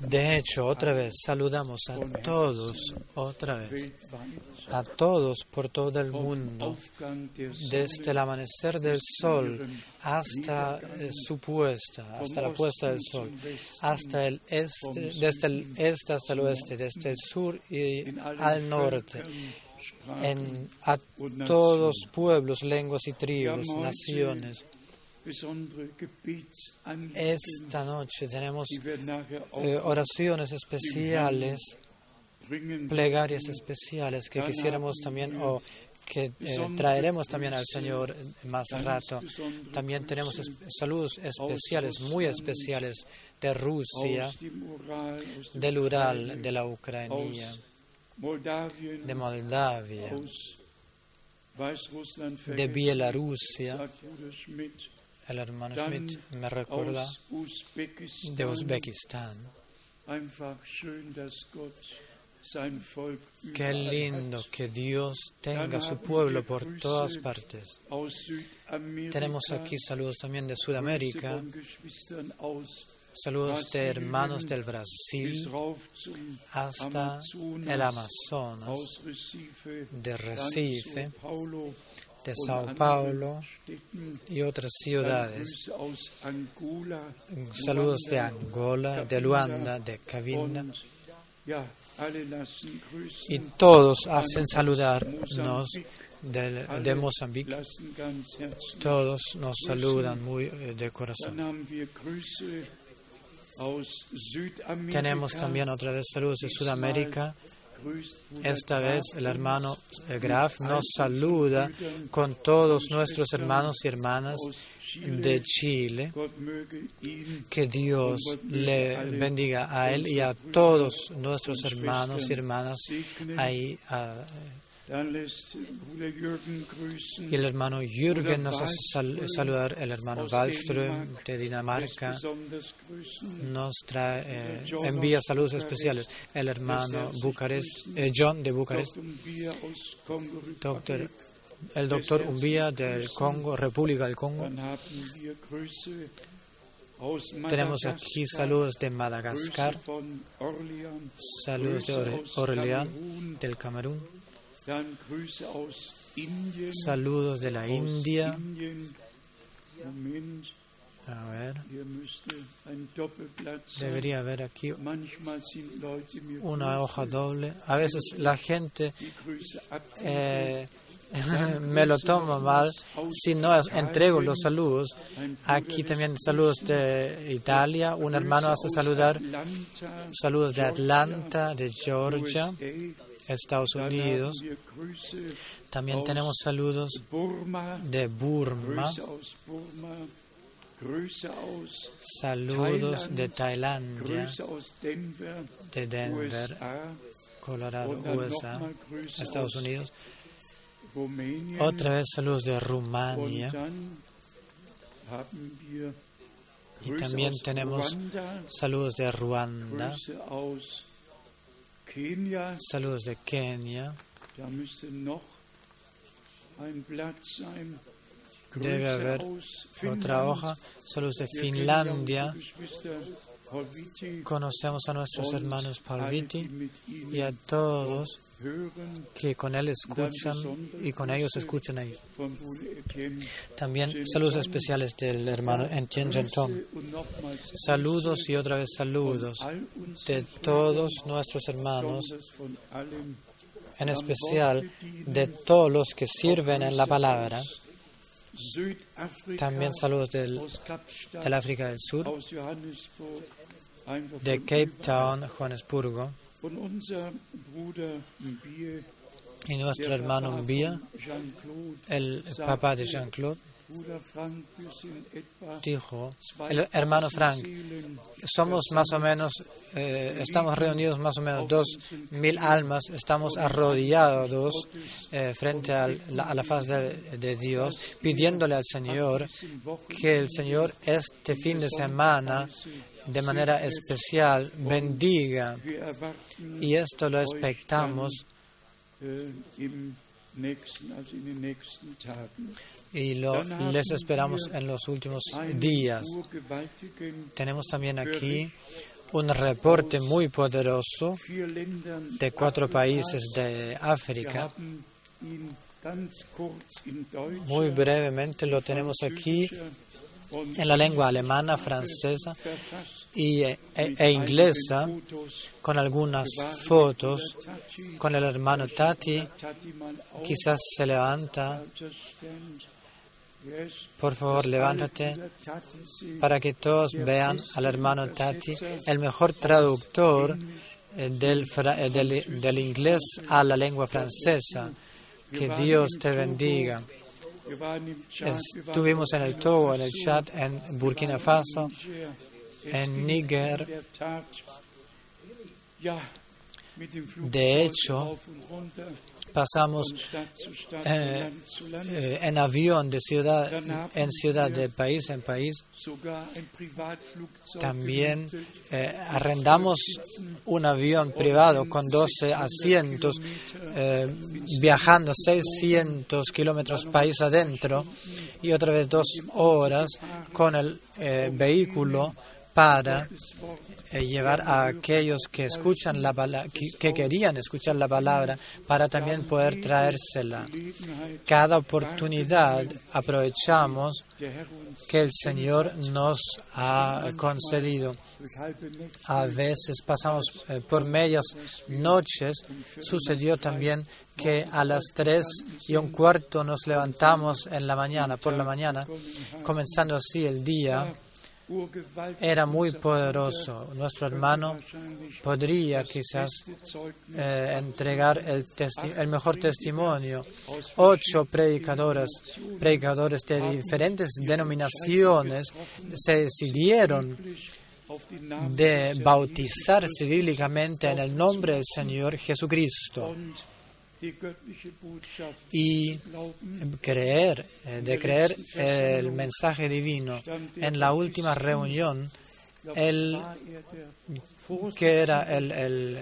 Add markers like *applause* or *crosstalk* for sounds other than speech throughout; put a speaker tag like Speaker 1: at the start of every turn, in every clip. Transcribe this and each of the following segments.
Speaker 1: De hecho, otra vez saludamos a todos, otra vez, a todos por todo el mundo, desde el amanecer del sol hasta eh, su puesta, hasta la puesta del sol, hasta el este, desde el este hasta el oeste, desde el sur y al norte, en, a todos pueblos, lenguas y tribus, naciones. Esta noche tenemos eh, oraciones especiales, plegarias especiales que quisiéramos también o que eh, traeremos también al Señor más rato. También tenemos saludos especiales, muy especiales de Rusia, del Ural, de la Ucrania, de Moldavia, de Bielorrusia. El hermano Schmidt me recuerda de Uzbekistán. Qué lindo que Dios tenga su pueblo por todas partes. Tenemos aquí saludos también de Sudamérica, saludos de hermanos del Brasil hasta el Amazonas, de Recife, de Sao Paulo y otras ciudades. Saludos de Angola, de Luanda, de Cavinda. Y todos hacen saludarnos de, de Mozambique. Todos nos saludan muy eh, de corazón. Tenemos también otra vez saludos de Sudamérica. Esta vez el hermano Graf nos saluda con todos nuestros hermanos y hermanas de Chile. Que Dios le bendiga a él y a todos nuestros hermanos y hermanas ahí. Y el hermano Jürgen nos hace saludar, el hermano Wallström de Dinamarca nos trae, eh, envía saludos especiales, el hermano Bucarest, eh, John de Bucarest, doctor el doctor Umbía del Congo, República del Congo. Tenemos aquí saludos de Madagascar, saludos de Orleán, del Camerún, saludos de la India. A ver, debería haber aquí una hoja doble. A veces la gente eh, *laughs* me lo tomo mal. Si no entrego los saludos. Aquí también saludos de Italia. Un hermano hace saludar. Saludos de Atlanta, de Georgia, Estados Unidos. También tenemos saludos de Burma. Saludos de Tailandia, de Denver, Colorado, USA, Estados Unidos. Otra vez saludos de Rumania. Y también tenemos saludos de Ruanda. Saludos de Kenia. Debe haber otra hoja. Saludos de Finlandia. Conocemos a nuestros hermanos Palviti y a todos que con él escuchan y con ellos escuchan a ellos. También saludos especiales del hermano Etienne Genton. Saludos y otra vez saludos de todos nuestros hermanos, en especial de todos los que sirven en la palabra. También saludos del, del África del Sur, de Cape Town, Johannesburgo. Y nuestro hermano Mbia, el papá de Jean-Claude, dijo, el hermano Frank, somos más o menos, eh, estamos reunidos más o menos dos mil almas, estamos arrodillados eh, frente a la, faz de, de, Dios, pidiéndole al Señor que el Señor este fin de semana de manera especial bendiga y esto lo expectamos y lo, les esperamos en los últimos días. Tenemos también aquí un reporte muy poderoso de cuatro países de África. Muy brevemente lo tenemos aquí en la lengua alemana, francesa y, e, e, inglesa, con algunas fotos, con el hermano Tati, quizás se levanta. Por favor, levántate para que todos vean al hermano Tati, el mejor traductor eh, del, eh, del, del inglés a la lengua francesa. Que Dios te bendiga. Estuvimos en el Togo, en el Chad, en Burkina Faso, en Níger. De hecho, pasamos eh, eh, en avión de ciudad en ciudad, de país en país. También eh, arrendamos un avión privado con 12 asientos, viajando 600 kilómetros país adentro y otra vez dos horas con el vehículo para eh, llevar a aquellos que escuchan la que, querían escuchar la palabra para también poder traérsela. Cada oportunidad aprovechamos que el Señor nos ha concedido. A veces pasamos eh, por medias noches. Sucedió también que a las tres y un cuarto nos levantamos en la mañana, por la mañana, comenzando así el día era muy poderoso. Nuestro hermano podría quizás eh, entregar el, mejor testimonio. Ocho predicadores, predicadores de diferentes denominaciones se decidieron de bautizarse bíblicamente en el nombre del Señor Jesucristo y creer, eh, de creer el mensaje divino. En la última reunión, el que era el,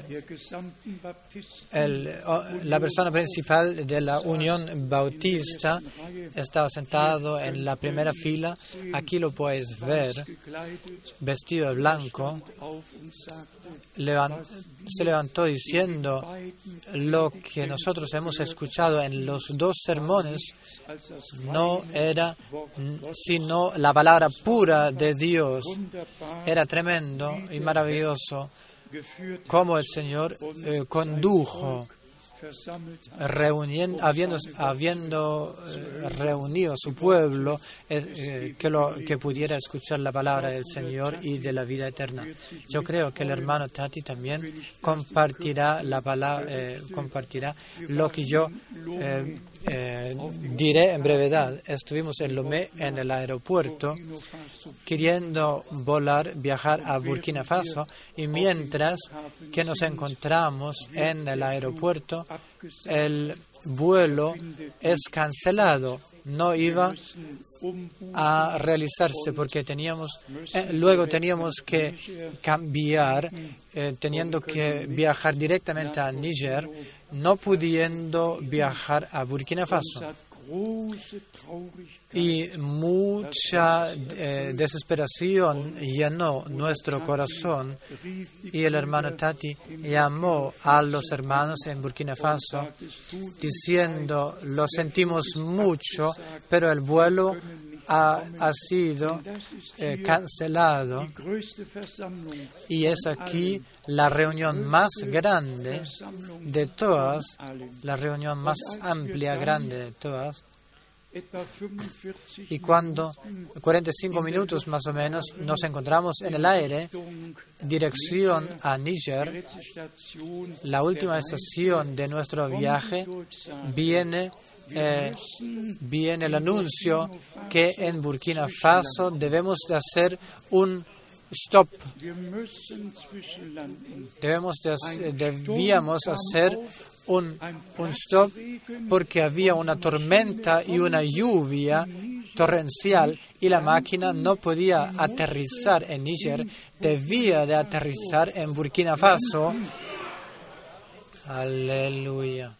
Speaker 1: la persona principal de la Unión Bautista, estaba sentado en la primera fila. Aquí lo puedes ver, vestido de blanco. se levantó diciendo lo que nosotros hemos escuchado en los dos sermones no era sino la palabra pura de Dios. Era tremendo y maravilloso cómo el Señor eh, condujo reuniendo, habiendo, eh, reunido a su pueblo eh, que, pudiera escuchar la palabra del Señor y de la vida eterna. Yo creo que el hermano Tati también compartirá lo que yo eh, diré en brevedad, estuvimos en Lomé, en el aeropuerto, queriendo volar, viajar a Burkina Faso, y mientras que nos encontramos en el aeropuerto, el vuelo es cancelado, no iba a realizarse porque teníamos, eh, luego teníamos que cambiar, eh, teniendo que viajar directamente a Níger no pudiendo viajar a Burkina Faso. Y mucha eh, desesperación llenó nuestro corazón y el hermano Tati llamó a los hermanos en Burkina Faso diciendo, lo sentimos mucho, pero el vuelo ha, sido eh, cancelado y es aquí la reunión más grande de todas, la reunión más amplia, grande de todas. Y cuando 45 minutos más o menos nos encontramos en el aire, dirección a Níger, la última estación de nuestro viaje viene eh, viene el anuncio que en Burkina Faso debemos de hacer un stop. Debemos debíamos hacer un, un stop porque había una tormenta y una lluvia torrencial y la máquina no podía aterrizar en Níger, debía de aterrizar en Burkina Faso Aleluya.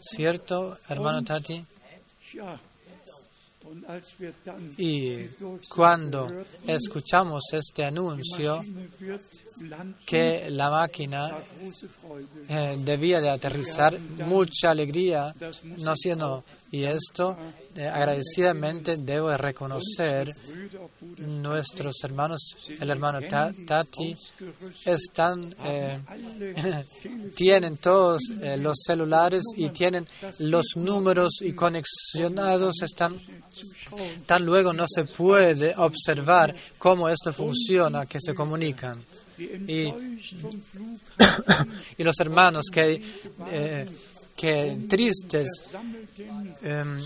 Speaker 1: ¿Cierto, hermano Tati? Y cuando escuchamos este anuncio que la máquina eh, debía de aterrizar, mucha alegría nos llenó. Y esto, eh, agradecidamente, debo reconocer nuestros hermanos, el hermano Tati, están, eh, *laughs* tienen todos los celulares y tienen los números y conexionados, están tan luego no se puede observar cómo esto funciona, que se comunican. *coughs* Y, los hermanos que, eh, que tristes em,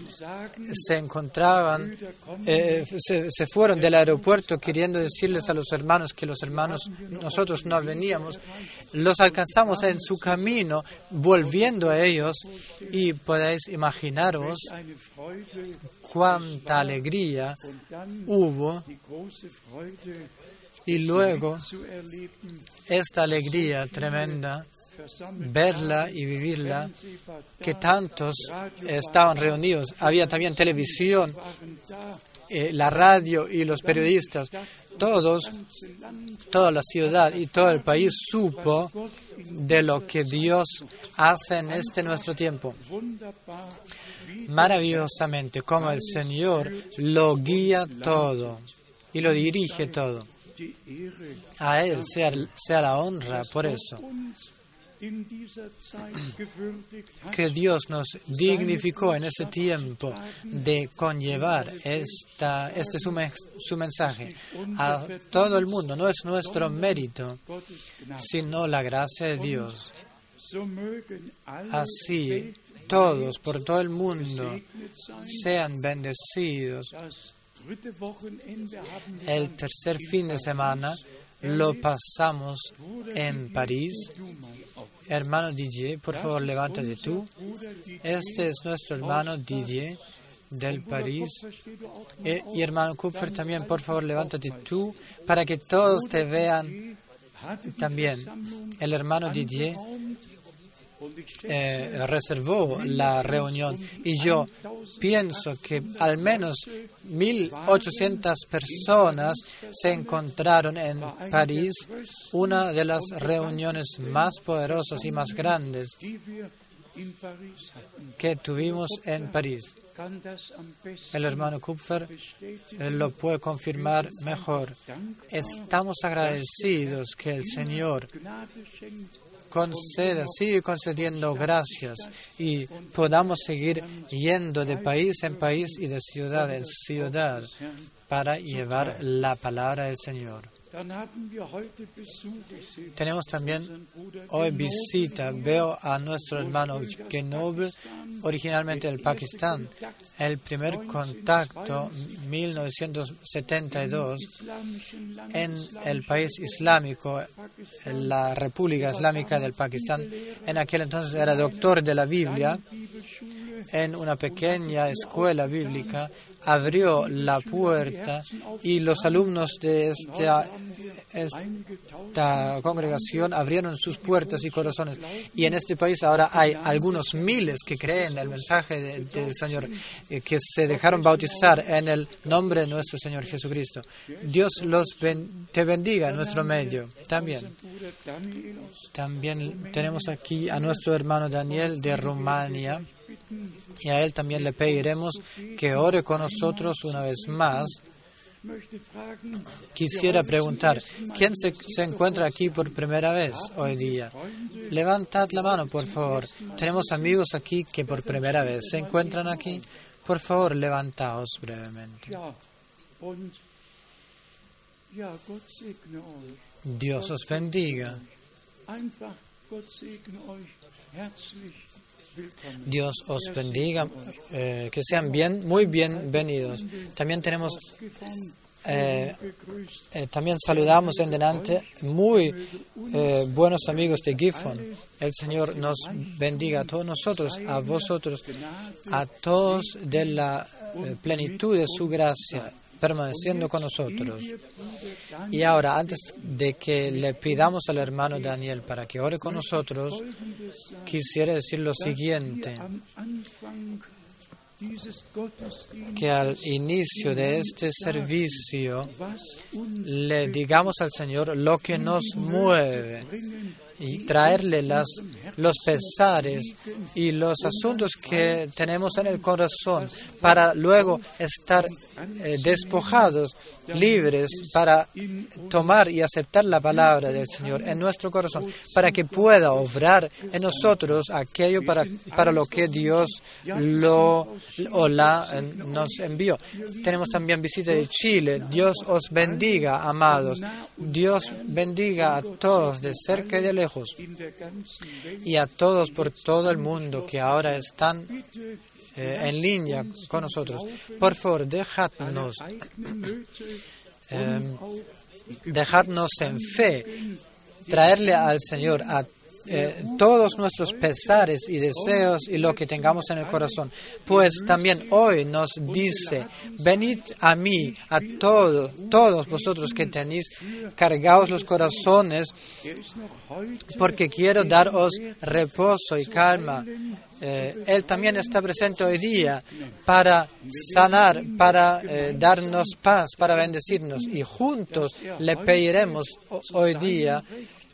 Speaker 1: se encontraban, eh, se, fueron del aeropuerto queriendo decirles a los hermanos que los hermanos, nosotros no veníamos, los alcanzamos en su camino, volviendo a ellos, y podéis imaginaros cuánta alegría hubo y luego esta alegría tremenda, verla y vivirla, que tantos estaban reunidos. Había también televisión, eh, la radio y los periodistas. Todos, toda la ciudad y todo el país supo de lo que Dios hace en este nuestro tiempo. Maravillosamente, como el Señor lo guía todo y lo dirige todo. A Él sea, la honra por eso. Que Dios nos dignificó en ese tiempo de conllevar este su mensaje a todo el mundo. No es nuestro mérito, sino la gracia de Dios. Así, todos por todo el mundo sean bendecidos el tercer fin de semana lo pasamos en París. Hermano Didier, por favor, levántate tú. Este es nuestro hermano Didier del París. Eh, y, hermano Kupfer también, por favor, levántate tú para que todos te vean también. El hermano Didier eh, reservó la reunión y yo pienso que al menos 1.800 personas se encontraron en París, una de las reuniones más poderosas y más grandes que tuvimos en París. El hermano Kupfer lo puede confirmar mejor. Estamos agradecidos que el Señor conceda, sigue concediendo gracias y podamos seguir yendo de país en país y de ciudad en ciudad para llevar la palabra del Señor. Tenemos también hoy visita. Veo a nuestro hermano Genoble, originalmente del Pakistán. El primer contacto, 1972, en el país islámico, la República Islámica del Pakistán. En aquel entonces era doctor de la Biblia en una pequeña escuela bíblica abrió la puerta y los alumnos de esta, congregación abrieron sus puertas y corazones. Y en este país ahora hay algunos miles que creen el mensaje del Señor, eh, que se dejaron bautizar en el nombre de nuestro Señor Jesucristo. Dios los te bendiga en nuestro medio también. También tenemos aquí a nuestro hermano Daniel de Rumania y a Él también le pediremos que ore con nosotros una vez más. Quisiera preguntar, ¿quién se, se, encuentra aquí por primera vez hoy día? Levantad la mano, por favor. Tenemos amigos aquí que por primera vez se encuentran aquí. Por favor, levantaos brevemente. Dios os bendiga. Dios os bendiga, eh, que sean bien, muy bienvenidos. También tenemos, eh, eh, también saludamos en delante muy buenos amigos de Gifon. El Señor nos bendiga a todos nosotros, a vosotros, a todos de la plenitud de su gracia permaneciendo con nosotros. Y ahora, antes de que le pidamos al hermano Daniel para que ore con nosotros, quisiera decir lo siguiente que al inicio de este servicio le digamos al Señor lo que nos mueve y traerle las, los pesares y los asuntos que tenemos en el corazón para luego estar eh, despojados, libres, para tomar y aceptar la palabra del Señor en nuestro corazón, para que pueda obrar en nosotros aquello para, para lo que Dios lo, o la eh, nos envió. Tenemos también visita de Chile. Dios os bendiga, amados. Dios bendiga a todos de cerca y de lejos y a todos por todo el mundo que ahora están eh, en línea con nosotros. Por favor, dejadnos, eh, dejadnos en fe, traerle al Señor a eh, todos nuestros pesares y deseos y lo que tengamos en el corazón. Pues también hoy nos dice, venid a mí, a todos, todos vosotros que tenéis cargados los corazones, porque quiero daros reposo y calma. Eh, él también está presente hoy día para sanar, para eh, darnos paz, para bendecirnos. Y juntos le pediremos hoy día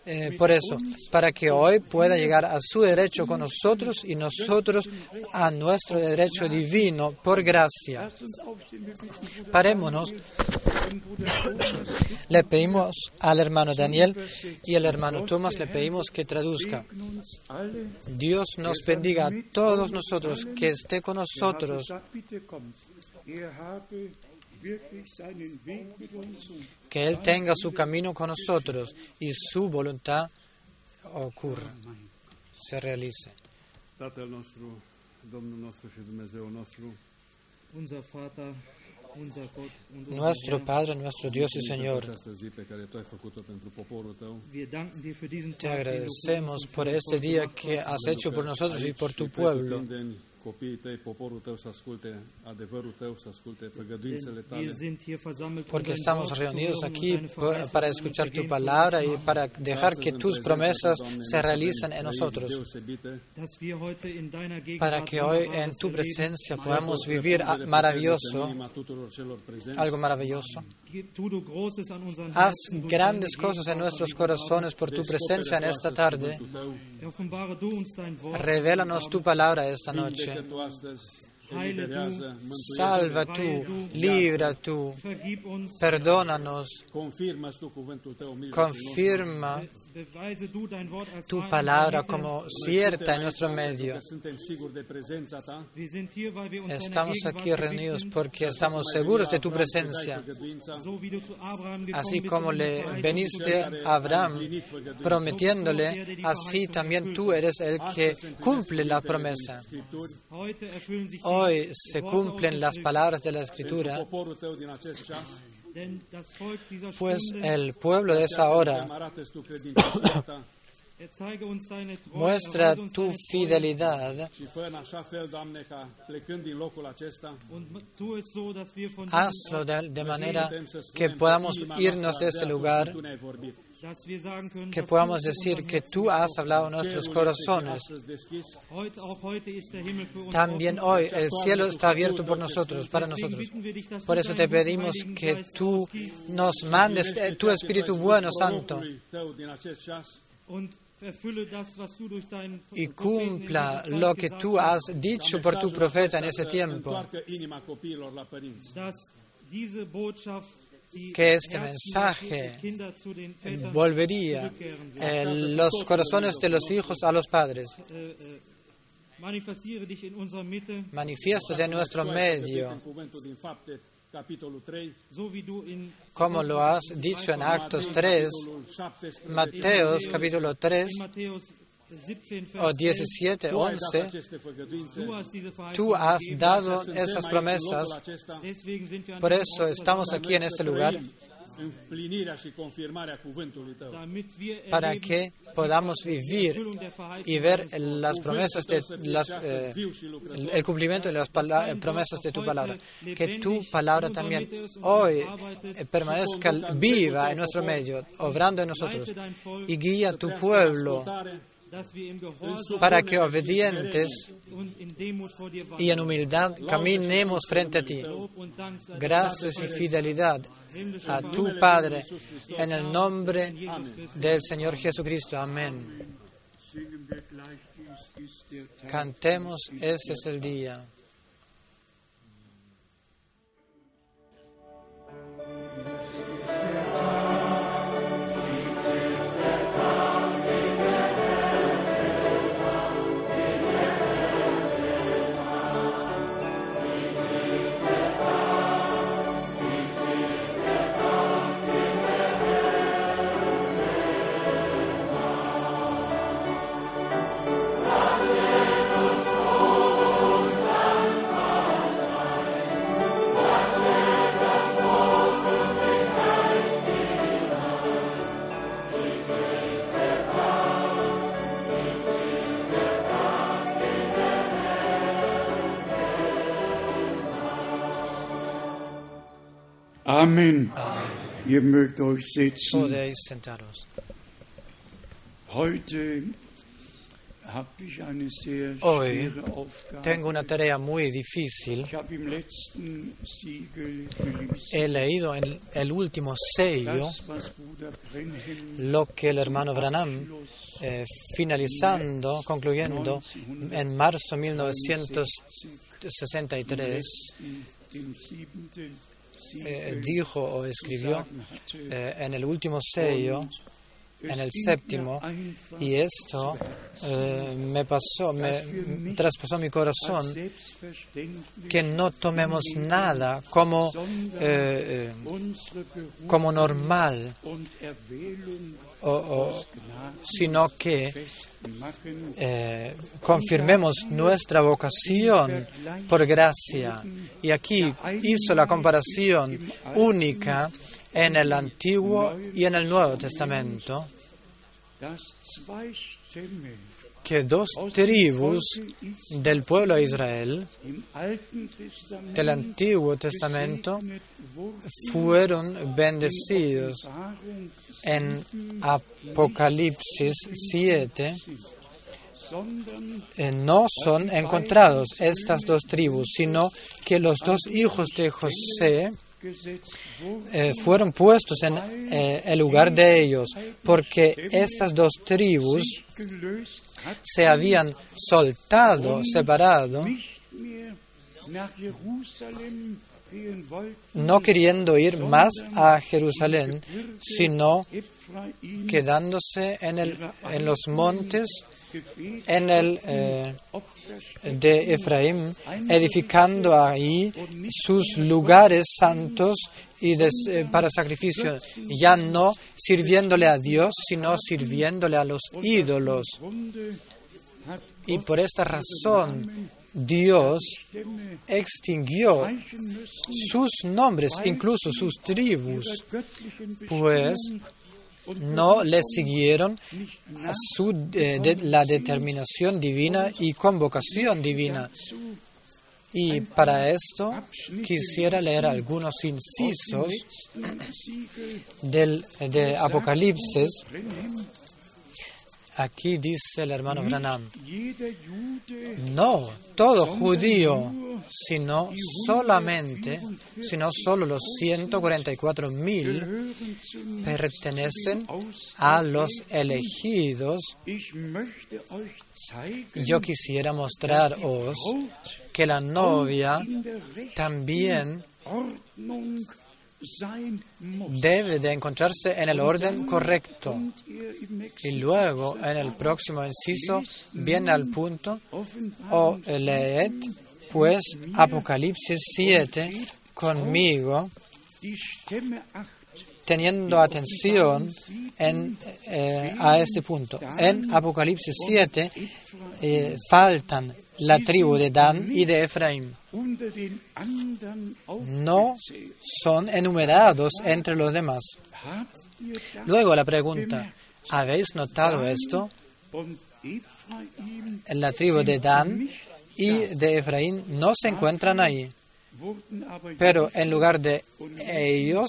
Speaker 1: eh, por eso, para que hoy pueda llegar a su derecho con nosotros y nosotros a nuestro derecho divino por gracia. Parémonos. Le pedimos al hermano Daniel y al hermano Tomás, le pedimos que traduzca. Dios nos bendiga a todos nosotros, que esté con nosotros que Él tenga su camino con nosotros y su voluntad ocurra, se realice. Nuestro Padre, nuestro Dios y Señor, te agradecemos por este día que has hecho por nosotros y por tu pueblo copiii tăi, poporul tău să asculte adevărul tău, să asculte făgăduințele tale. Porque estamos reunidos aquí para escuchar tu palabra y para dejar que tus promesas se realicen en nosotros. Para que hoy en tu presencia podamos vivir maravilloso, algo maravilloso. Haz grandes cosas en nuestros corazones por tu presencia en esta tarde. Revélanos tu palabra esta noche. Salva tú, libra tú, perdónanos, confirma tu palabra como cierta en nuestro medio. Estamos aquí reunidos porque estamos seguros de tu presencia. Así como le veniste a Abraham prometiéndole, así también tú eres el que cumple la promesa. Hoy se cumplen las palabras de la Escritura pues el pueblo de esa hora *coughs* muestra tu fidelidad. Hazlo de, manera que podamos irnos de este lugar, que podamos decir que tú has hablado en nuestros corazones. También hoy el cielo está abierto por nosotros, para nosotros. Por eso te pedimos que tú nos mandes eh, tu Espíritu bueno, Santo y cumpla lo que tú has dicho por tu profeta en ese tiempo. Que este mensaje volvería en los corazones de los hijos a los padres. Manifiéstate en nuestro medio como lo has dicho en Actos 3, Mateos capítulo 3 o 17, 11, tú has dado estas promesas, por eso estamos aquí en este lugar para que podamos vivir y ver las promesas de las, eh, el cumplimiento de las promesas de tu palabra. Que tu palabra también hoy eh, permanezca viva en nuestro medio, obrando en nosotros, y guía tu pueblo para que obedientes y en humildad caminemos frente a ti. Gracias y fidelidad a tu Padre, en el nombre del Señor Jesucristo. Amén. Cantemos, este es el día.
Speaker 2: Amen. Ihr mögt euch setzen.
Speaker 1: Podéis sentaros.
Speaker 2: Heute
Speaker 1: Hoy tengo una tarea muy difícil. He leído en el último sello lo que el hermano Branham, eh, finalizando, concluyendo, en marzo de 1963,
Speaker 2: im siebenten
Speaker 1: eh, dijo o escribió eh, en el último sello, en el séptimo, y esto eh, me pasó, me traspasó mi corazón, que no tomemos nada como, eh, eh, como normal, o- o- sino que eh, confirmemos nuestra vocación por gracia. Y aquí hizo la comparación única en el Antiguo y en el Nuevo Testamento, que dos tribus del pueblo de Israel del Antiguo Testamento fueron bendecidos en Apocalipsis 7.
Speaker 2: sondern
Speaker 1: eh, no son encontrados estas dos tribus, sino que los dos hijos de José eh, fueron puestos en eh, el lugar de ellos, porque estas dos tribus se habían soltado, separado, no queriendo ir más a Jerusalén, sino quedándose en, el, en los montes, en el eh, de Efraín, edificando ahí sus lugares santos y eh, para sacrificio, ya no sirviéndole a Dios, sino sirviéndole a los ídolos. Y por esta razón Dios extinguió sus nombres, incluso sus tribus, pues no le siguieron su, eh, la determinación divina y convocación divina. Y para esto quisiera leer algunos incisos del, de Apocalipsis. Aquí dice el hermano Branham, no todo judío, sino solamente, sino solo los 144 mil
Speaker 2: gehören zu
Speaker 1: pertenecen a los elegidos. Yo quisiera mostraros que la novia también. Debe de encontrarse en el orden correcto. Y luego, en el próximo inciso, viene al punto, o leed, pues, Apocalipsis 7 conmigo, teniendo atención en, eh, a este punto. En Apocalipsis 7 eh, faltan la tribu de Dan y de Efraín. No son enumerados entre los demás. Luego la pregunta, ¿habéis notado esto? La tribu de Dan y de Efraín no se encuentran ahí, pero en lugar de ellos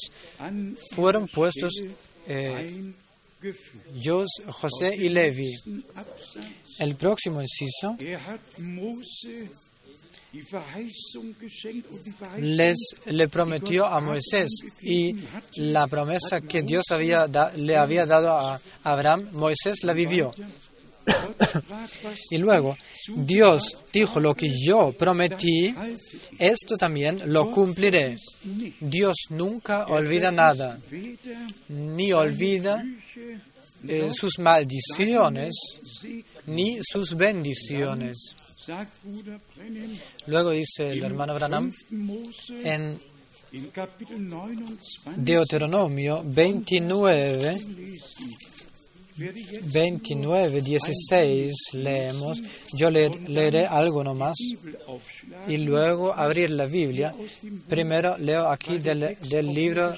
Speaker 1: fueron puestos eh, José y Levi. El próximo inciso les le prometió a Moisés y la promesa que Dios había le había dado a Abraham, Moisés la vivió. *coughs* y luego Dios dijo lo que yo prometí, esto también lo cumpliré. Dios nunca olvida nada, ni olvida eh, sus maldiciones, ni sus bendiciones. Luego dice el hermano Branham en Deuteronomio 29, 29, 16 leemos, yo leeré algo nomás y luego abrir la Biblia. Primero leo aquí del, libro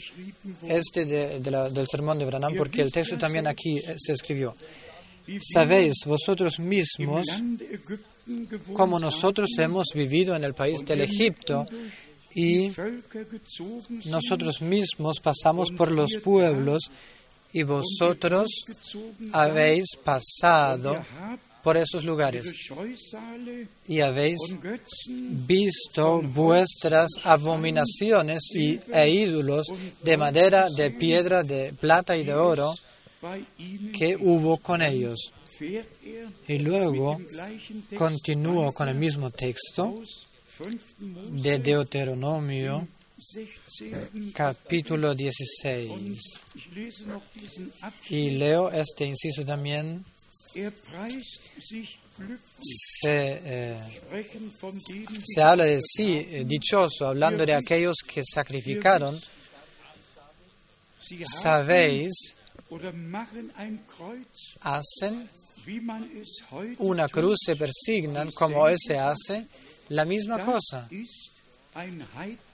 Speaker 1: este del sermón de Branham porque el texto también aquí se escribió. Sabéis vosotros mismos como nosotros hemos vivido en el país del Egipto y nosotros mismos pasamos por los pueblos y vosotros habéis pasado por esos lugares y habéis visto vuestras abominaciones y, e ídolos de madera, de piedra, de plata y de oro que hubo con ellos. Y luego continúo con el mismo texto de Deuteronomio capítulo 16. Y leo este inciso también. Se, eh, se habla de sí, eh, dichoso, hablando de aquellos que sacrificaron. Sabéis, hacen una cruz, se persignan como hoy se hace, la misma cosa.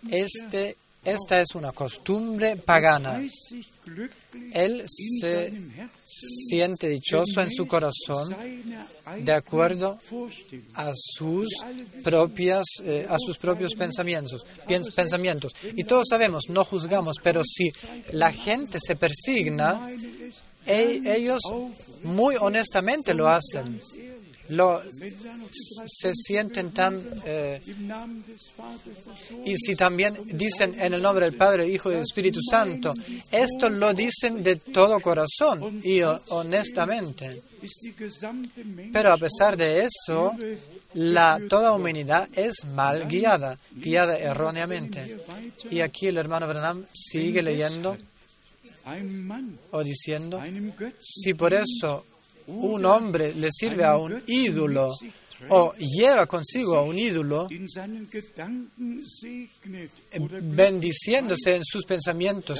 Speaker 1: Este, esta es una costumbre pagana. Él se siente dichoso en su corazón de acuerdo a sus propias eh, a sus propios pensamientos pensamientos y todos sabemos no juzgamos pero si la gente se persigna ellos muy honestamente lo hacen lo, se sienten tan... Eh, y si también dicen en el nombre del Padre, Hijo y Espíritu Santo, esto lo dicen de todo corazón y honestamente. Pero a pesar de eso, la, toda humanidad es mal guiada, guiada erróneamente. Y aquí el hermano Branham sigue leyendo o diciendo, si por eso un hombre le sirve a un ídolo o lleva consigo a un ídolo, bendiciéndose en sus pensamientos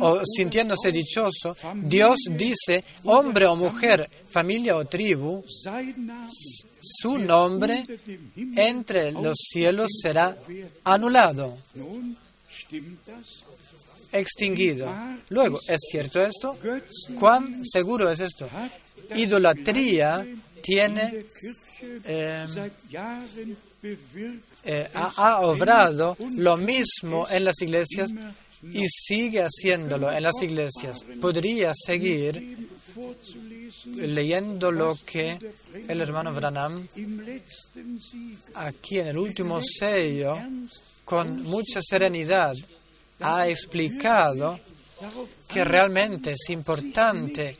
Speaker 1: o sintiéndose dichoso, Dios dice, hombre o mujer, familia o tribu, su nombre entre los cielos será anulado extinguido. Luego, ¿es cierto esto? ¿Cuán seguro es esto? Idolatría tiene, eh, eh, ha, obrado lo mismo en las iglesias y sigue haciéndolo en las iglesias. Podría seguir leyendo lo que el hermano Branham aquí en el último sello con mucha serenidad ha explicado que realmente es importante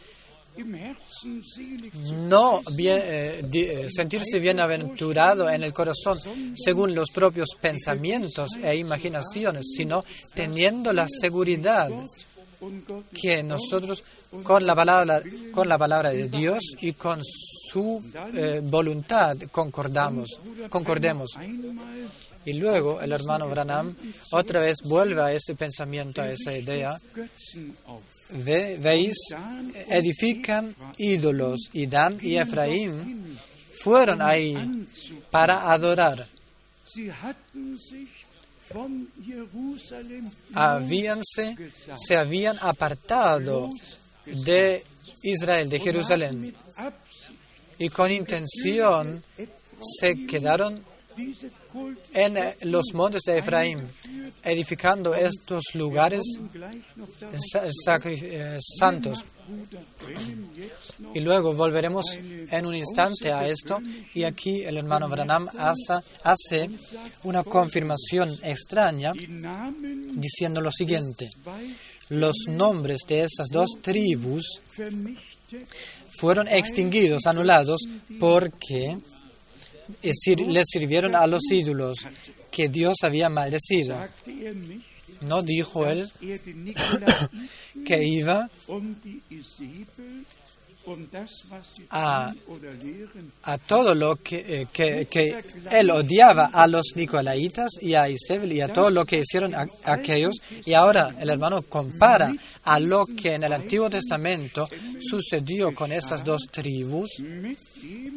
Speaker 1: no eh, eh, sentirse bienaventurado en el corazón según los propios pensamientos e imaginaciones, sino teniendo la seguridad que nosotros con la palabra, con la palabra de Dios y con su eh, voluntad concordamos, concordemos. Y luego el hermano Branham otra vez vuelve a ese pensamiento, a esa idea. veis, edifican ídolos y Dan y Efraín fueron ahí para adorar. Habíanse, se habían apartado de Israel, de Jerusalén, y con intención se quedaron en los montes de Efraín, edificando estos lugares eh, santos. Y luego volveremos en un instante a esto. Y aquí el hermano Branham hace una confirmación extraña diciendo lo siguiente. Los nombres de esas dos tribus fueron extinguidos, anulados, porque le sirvieron a los ídolos que Dios había maldecido. No dijo él que iba a, a todo lo que, eh, que, que, él odiaba a los nicolaitas y a Isabel y a todo lo que hicieron aquellos. Y ahora el hermano compara a lo que en el Antiguo Testamento sucedió con estas dos tribus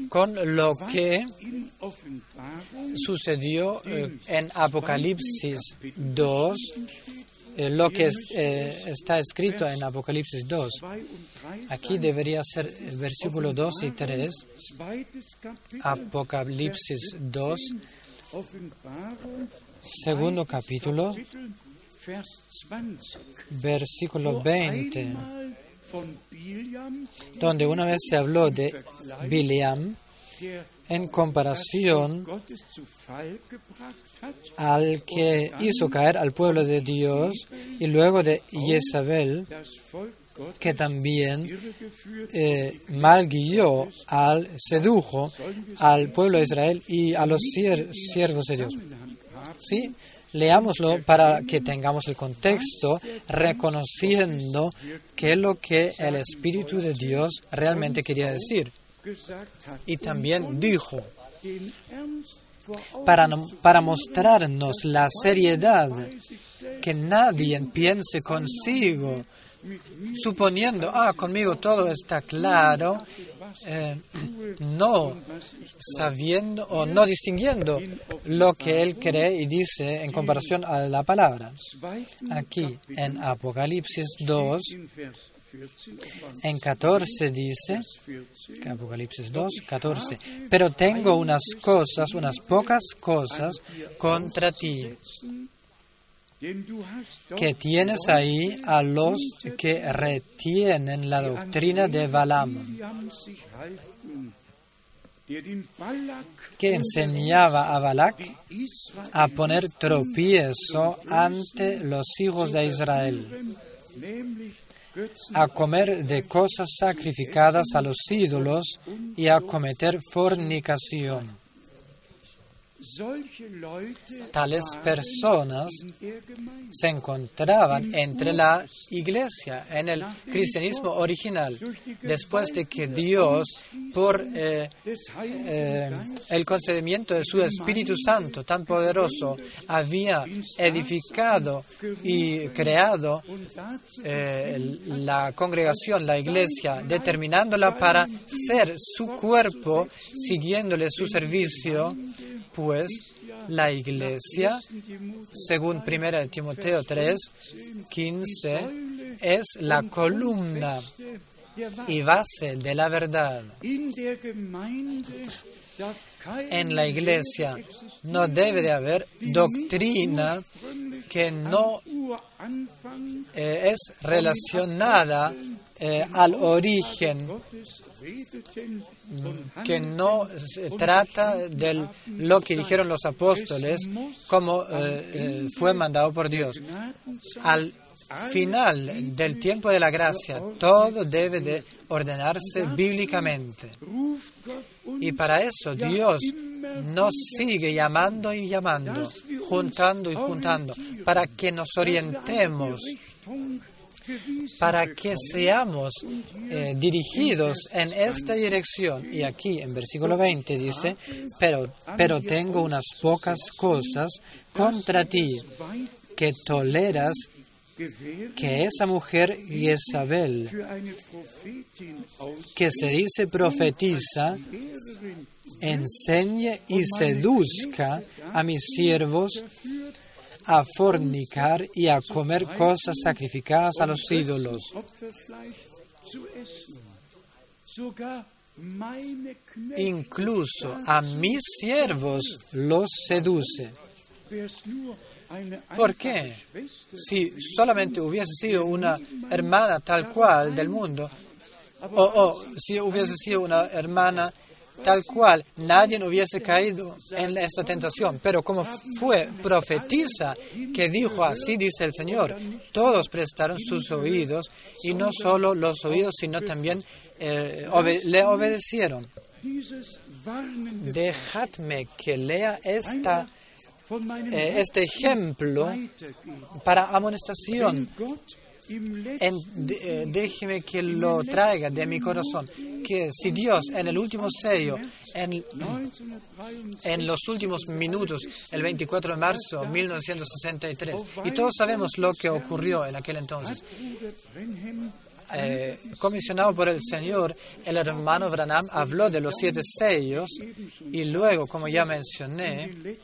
Speaker 1: con lo que sucedió eh, en Apocalipsis 2 eh, lo que eh, está escrito en Apocalipsis 2. Aquí debería ser el versículo 2 y 3. Apocalipsis 2, segundo capítulo, versículo 20, donde una vez se habló de Biliam en comparación al que hizo caer al pueblo de Dios y luego de Jezabel, que también eh, mal guió, al, sedujo al pueblo de Israel y a los siervos de Dios. Sí, leámoslo para que tengamos el contexto, reconociendo qué es lo que el Espíritu de Dios realmente quería decir. Y también dijo, para, para mostrarnos la seriedad, que nadie piense consigo, suponiendo, ah, conmigo todo está claro, eh, no sabiendo o no distinguiendo lo que él cree y dice en comparación a la palabra. Aquí en Apocalipsis 2, en 14 dice, Apocalipsis 2, 14, pero tengo unas cosas, unas pocas cosas contra ti, que tienes ahí a los que retienen la doctrina de Balaam, que enseñaba a Balak a poner tropiezo ante los hijos de Israel a comer de cosas sacrificadas a los ídolos y a cometer fornicación. Tales personas se encontraban entre la iglesia en el cristianismo original, después de que Dios, por eh, eh, el concedimiento de su Espíritu Santo tan poderoso, había edificado y creado eh, la congregación, la iglesia, determinándola para ser su cuerpo, siguiéndole su servicio pues la iglesia, según 1 Timoteo 3, 15, es la columna y base de la verdad. En la iglesia no debe de haber doctrina que no eh, es relacionada eh, al origen que no se trata de lo que dijeron los apóstoles como eh, eh, fue mandado por Dios. Al final del tiempo de la gracia, todo debe de ordenarse bíblicamente. Y para eso Dios nos sigue llamando y llamando, juntando y juntando, para que nos orientemos para que seamos eh, dirigidos en esta dirección. Y aquí en versículo 20 dice, pero, pero tengo unas pocas cosas contra ti, que toleras que esa mujer Isabel, que se dice profetiza, enseñe y seduzca a mis siervos a fornicar y a comer cosas sacrificadas a los ídolos. Incluso a mis siervos los seduce. ¿Por qué? Si solamente hubiese sido una hermana tal cual del mundo, o, o si hubiese sido una hermana tal cual, nadie hubiese caído en esta tentación. Pero como fue profetiza que dijo, así dice el Señor, todos prestaron sus oídos y no solo los oídos, sino también eh, le obedecieron. Dejadme que lea esta, eh, este ejemplo para amonestación eh, déjeme que lo traiga de mi corazón, que si Dios en el último sello, en, en los últimos minutos, el 24 de marzo de 1963, y todos sabemos lo que ocurrió en aquel entonces, eh, comisionado por el Señor, el hermano Branham habló de los siete sellos y luego, como ya mencioné,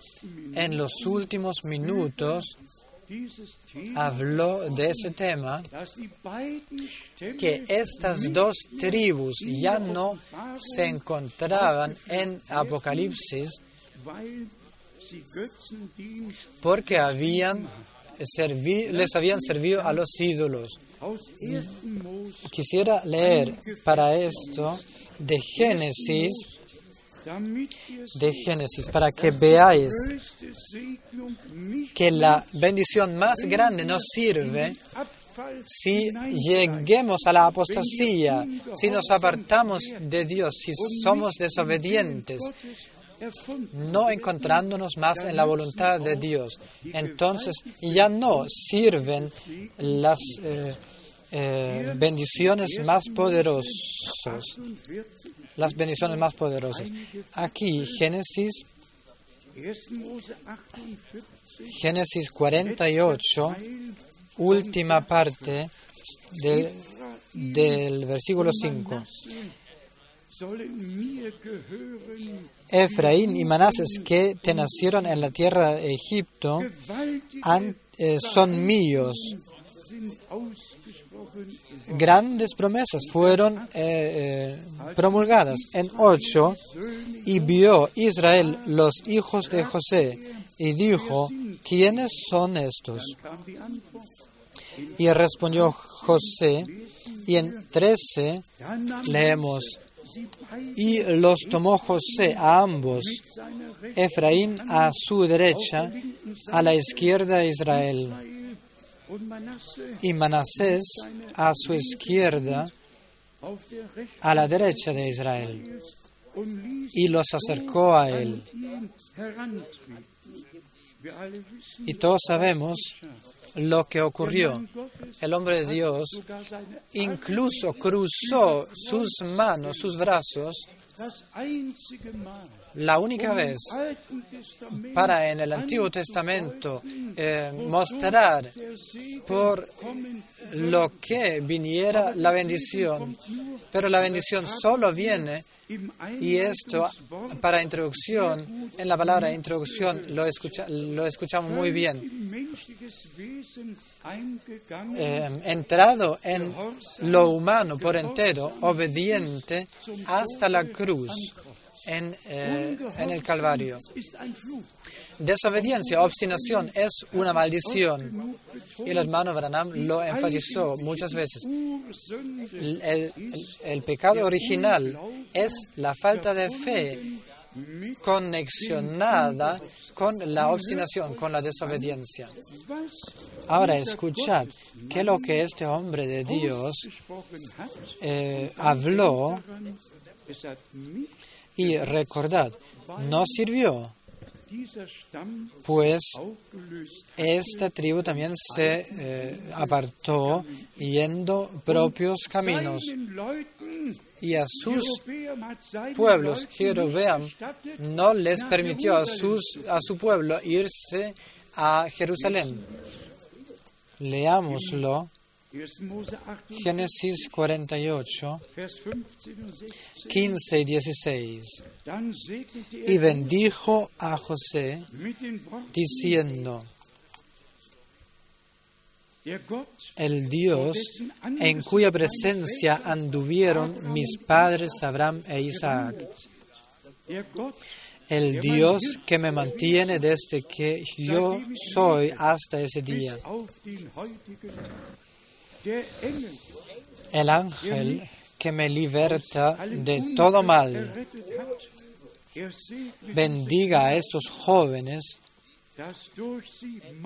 Speaker 1: en los últimos minutos habló de ese tema, que estas dos tribus ya no se encontraban en Apocalipsis porque habían les habían servido a los ídolos. Quisiera leer para esto de Génesis de Génesis para que veáis que la bendición más grande nos sirve si lleguemos a la apostasía, si nos apartamos de Dios, si somos desobedientes, no encontrándonos más en la voluntad de Dios. Entonces ya no sirven las eh, eh, bendiciones más poderosas las bendiciones más poderosas. Aquí Génesis, Génesis 48, última parte del versículo 5. Efraín y Manases que te nacieron en la tierra de Egipto eh, son míos grandes promesas fueron eh, eh, promulgadas. En 8, y vio Israel los hijos de José y dijo, ¿quiénes son estos? Y respondió José, y en 13 leemos, y los tomó José a ambos, Efraín a su derecha, a la izquierda Israel y Manasés a su izquierda, a la derecha de Israel, y los acercó a él. Y todos sabemos lo que ocurrió. El hombre de Dios incluso cruzó sus manos, sus brazos, la única vez para en el Antiguo Testamento eh, mostrar por lo que viniera la bendición, pero la bendición solo viene y esto, para introducción, en la palabra introducción lo, lo escuchamos muy bien. Eh, entrado en lo humano por entero, obediente hasta la cruz en, eh, en el Calvario. Desobediencia, obstinación es una maldición. Y el hermano Branham lo enfatizó muchas veces. El, el, pecado original es la falta de fe conexionada con la obstinación, con la desobediencia. Ahora escuchad que lo que este hombre de Dios eh, habló y recordad, no sirvió, pues esta tribu también se eh, apartó yendo propios caminos. Y a sus pueblos, Jerobeam no les permitió a, sus, a su pueblo irse a Jerusalén. Leámoslo Génesis 48, 15 y 16. Y bendijo a José diciendo, el Dios en cuya presencia anduvieron mis padres Abraham e Isaac, el Dios que me mantiene desde que yo soy hasta ese día, el ángel que me liberta de todo mal, bendiga a estos jóvenes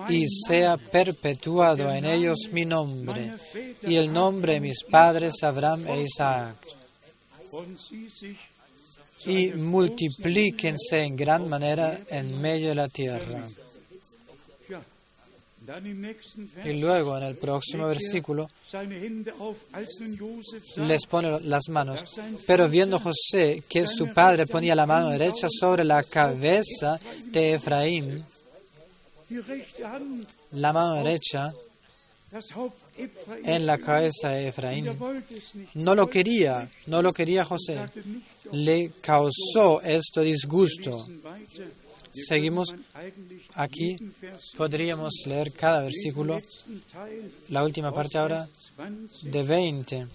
Speaker 1: y sea perpetuado en ellos mi nombre. Y el nombre de mis padres Abraham e Isaac, y multiplíquense en gran manera en medio de la tierra. Y luego en el próximo versículo les pone las manos. Pero viendo José que su padre ponía la mano derecha sobre la cabeza de Efraín, la mano derecha en la cabeza de Efraín. No lo quería, no lo quería José. Le causó esto disgusto. Seguimos aquí, podríamos leer cada versículo, la última parte ahora de 20.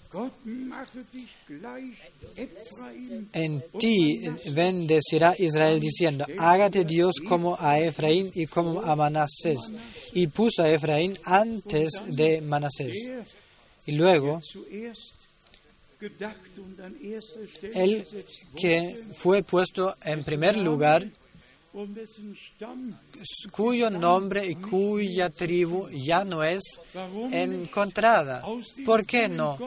Speaker 1: En ti bendecirá Israel diciendo, hágate Dios como a Efraín y como a Manasés. Y puso a Efraín antes de Manasés. Y luego, el que fue puesto en primer lugar, cuyo nombre y cuya tribu ya no es encontrada. ¿Por qué no?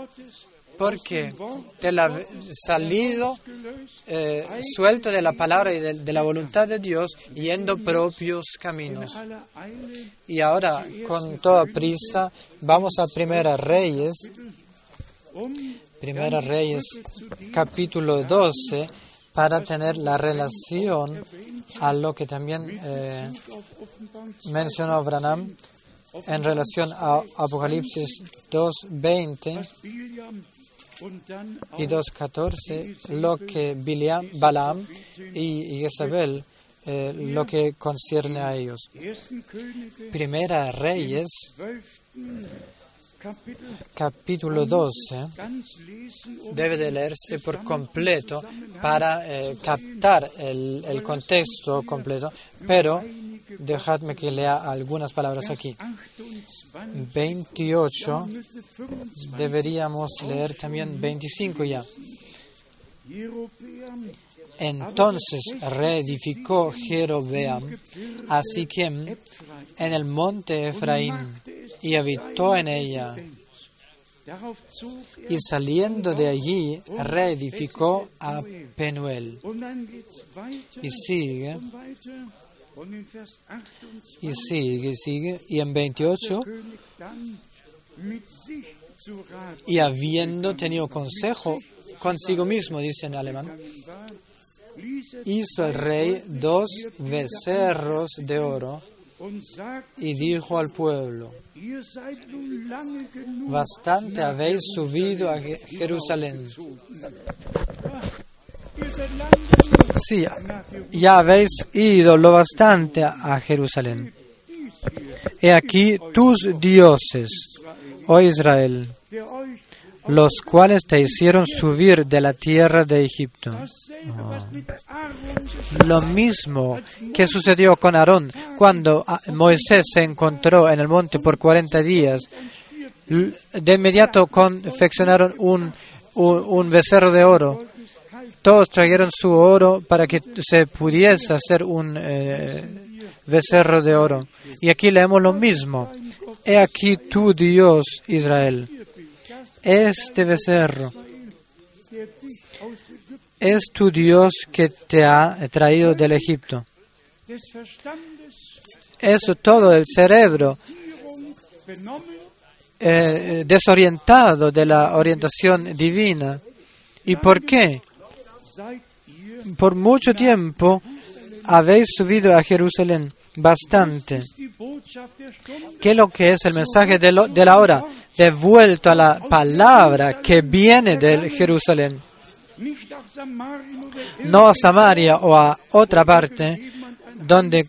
Speaker 1: Porque de la, salido eh, suelto de la palabra y de, de, la voluntad de Dios, yendo propios caminos. Y ahora, con toda prisa, vamos a Primera Reyes, Primera Reyes, capítulo 12, para tener la relación a lo que también eh, mencionó Branham en relación a Apocalipsis 2.20 y 2.14, lo que Balaam y Jezabel, eh, lo que concierne a ellos. Primera Reyes, capítulo 12 debe de leerse por completo para eh, captar el, contexto completo, pero dejadme que lea algunas palabras aquí. 28, deberíamos leer también 25 ya. Entonces reedificó Jerobeam a Siquem en el monte Efraín y habitó en ella. Y saliendo de allí, reedificó a Penuel. Y sigue, y sigue, sigue, y en 28, y habiendo tenido consejo consigo mismo, dice en alemán, hizo el rey dos becerros de oro y dijo al pueblo, bastante habéis subido a Jerusalén. Sí, ya habéis ido lo bastante a Jerusalén. He aquí tus dioses, oh Israel, los cuales te hicieron subir de la tierra de Egipto. Lo mismo que sucedió con Aarón cuando Moisés se encontró en el monte por 40 días. De inmediato confeccionaron un, un, becerro de oro. Todos trajeron su oro para que se pudiese hacer un eh, becerro de oro. Y aquí leemos lo mismo. He aquí tu Dios, Israel este becerro es tu Dios que te ha traído del Egipto. Eso todo, el cerebro eh, desorientado de la orientación divina. ¿Y por qué? Por mucho tiempo habéis subido a Jerusalén bastante. ¿Qué es lo que es el mensaje de la hora? Devuelto a la palabra que viene del Jerusalén, no a Samaria o a otra parte donde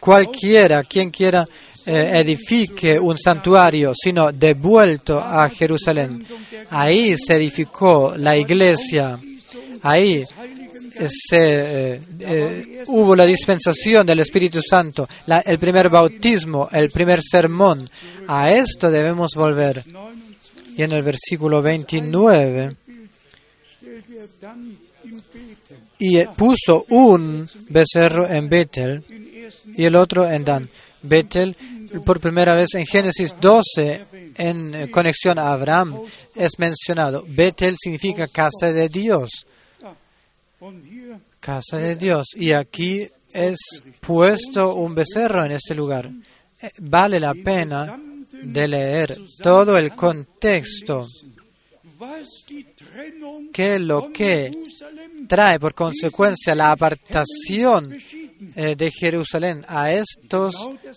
Speaker 1: cualquiera, quien quiera, eh, edifique un santuario, sino devuelto a Jerusalén. Ahí se edificó la iglesia, ahí se, eh, eh, hubo la dispensación del Espíritu Santo, el primer bautismo, el primer sermón. A esto debemos volver. Y en el versículo 29, y puso un becerro en Betel y el otro en Dan. Betel, por primera vez en Génesis 12, en conexión a Abraham, es mencionado. Betel significa casa de Dios. Casa de Dios. Y aquí es puesto un becerro en este lugar. Eh, vale la pena de leer todo el contexto que lo que trae por consecuencia la apartación de Jerusalén a estos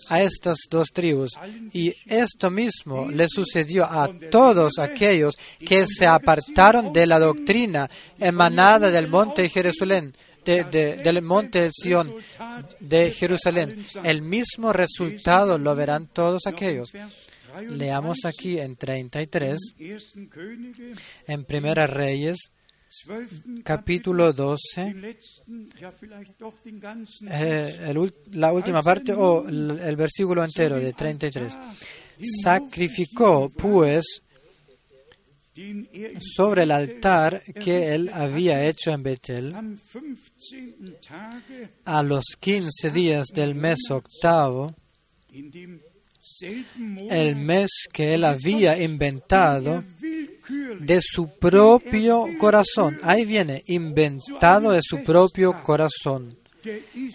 Speaker 1: a estas dos tribus y esto mismo le sucedió a todos aquellos que se apartaron de la doctrina emanada del monte Jerusalén del monte del Sion de Jerusalén. El mismo resultado lo verán todos aquellos. Leamos aquí en 33, en Primera Reyes, capítulo 12, eh, la última parte o el, el versículo entero de 33. Sacrificó, pues, sobre el altar que él había hecho en Betel, a los 15 días del mes octavo, el mes que él había inventado de su propio corazón. Ahí viene, inventado de su propio corazón.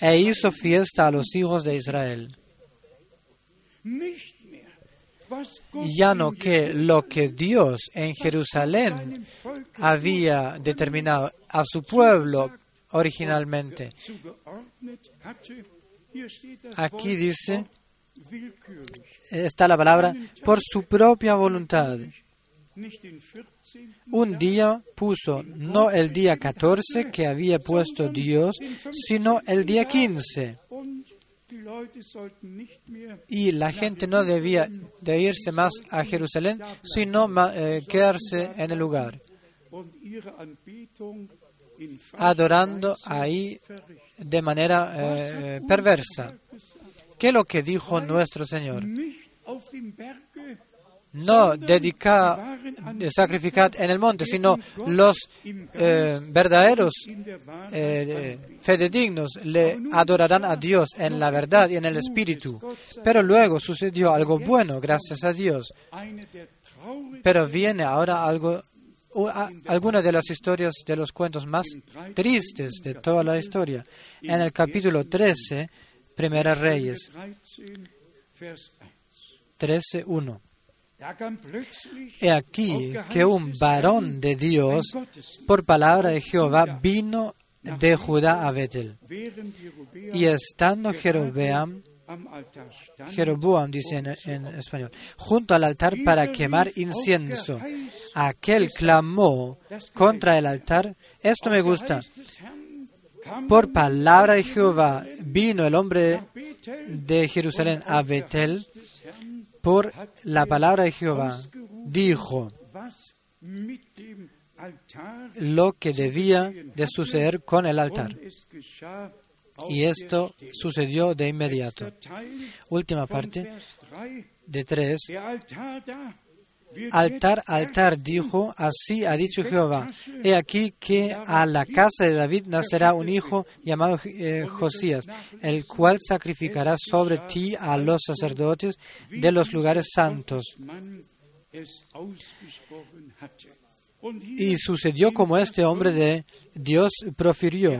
Speaker 1: E hizo fiesta a los hijos de Israel. Ya no que lo que Dios en Jerusalén había determinado a su pueblo originalmente. Aquí dice, está la palabra, por su propia voluntad. Un día puso no el día 14 que había puesto Dios, sino el día 15. Y la gente no debía de irse más a Jerusalén, sino eh, quedarse en el lugar, adorando ahí de manera eh, perversa. ¿Qué es lo que dijo nuestro Señor? No dedicar, sacrificar en el monte, sino los eh, verdaderos eh, dignos le adorarán a Dios en la verdad y en el espíritu. Pero luego sucedió algo bueno, gracias a Dios. Pero viene ahora algo, alguna de las historias de los cuentos más tristes de toda la historia. En el capítulo 13, Primera Reyes, 13.1. He aquí que un varón de Dios, por palabra de Jehová, vino de Judá a Betel. Y estando Jeroboam, Jeroboam dice en, español, junto al altar para quemar incienso, aquel clamó contra el altar. Esto me gusta. Por palabra de Jehová vino el hombre de Jerusalén a Betel por la palabra de Jehová, dijo lo que debía de suceder con el altar. Y esto sucedió de inmediato. Última parte de tres. Altar, altar, dijo, así ha dicho Jehová. He aquí que a la casa de David nacerá un hijo llamado eh, Josías, el cual sacrificará sobre ti a los sacerdotes de los lugares santos. Y sucedió como este hombre de Dios profirió.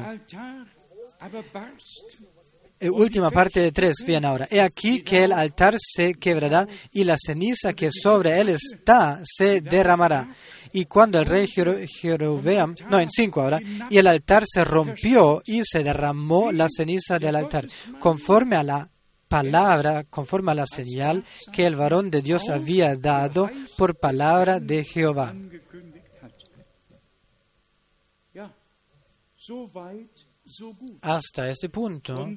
Speaker 1: Eh, última parte de tres, bien ahora. He aquí que el altar se quebrará y la ceniza que sobre él está se derramará. Y cuando el rey Jerobeam, no, en cinco ahora, y el altar se rompió y se derramó la ceniza del altar, conforme a la palabra conforme a la señal que el varón de Dios había dado por palabra de Jehová. Hasta este punto,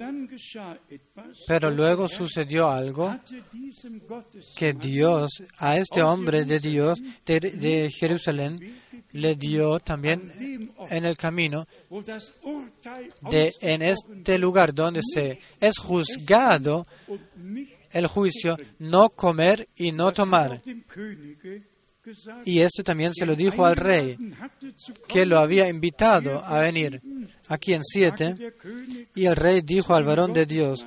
Speaker 1: pero luego sucedió algo que Dios, a este hombre de Dios de, Jerusalén, le dio también en el camino de en este lugar donde se es juzgado el juicio, no comer y no tomar. Y esto también se lo dijo al rey, que lo había invitado a venir aquí en siete. Y el rey dijo al varón de Dios,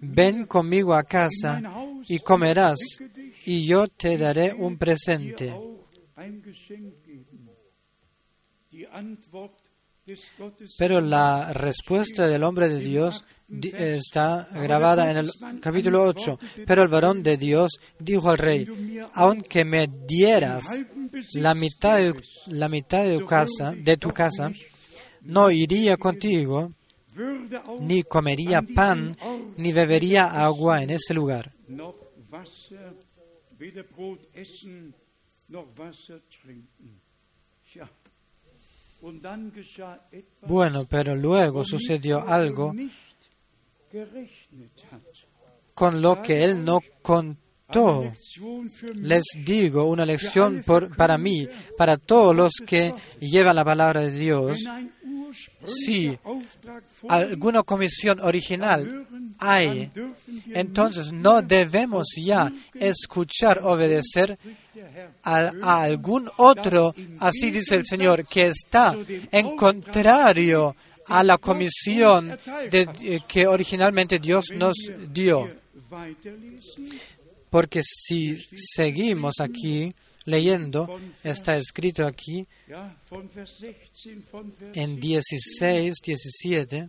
Speaker 1: ven conmigo a casa y comerás, y yo te daré un presente. Pero la respuesta del hombre de Dios está grabada en el capítulo 8. Pero el varón de Dios dijo al rey, aunque me dieras la mitad de, la mitad de, tu casa, de tu casa, no iría contigo, ni comería pan, ni bebería agua en ese lugar. Bueno, pero luego sucedió algo con lo que él no contó. Les digo una lección para mí, para todos los que llevan la palabra de Dios. Si alguna comisión original hay, entonces no debemos ya escuchar, obedecer a, algún otro, así dice el Señor, que está en contrario a la comisión de, que originalmente Dios nos dio. Porque si seguimos aquí leyendo, está escrito aquí en 16, 17,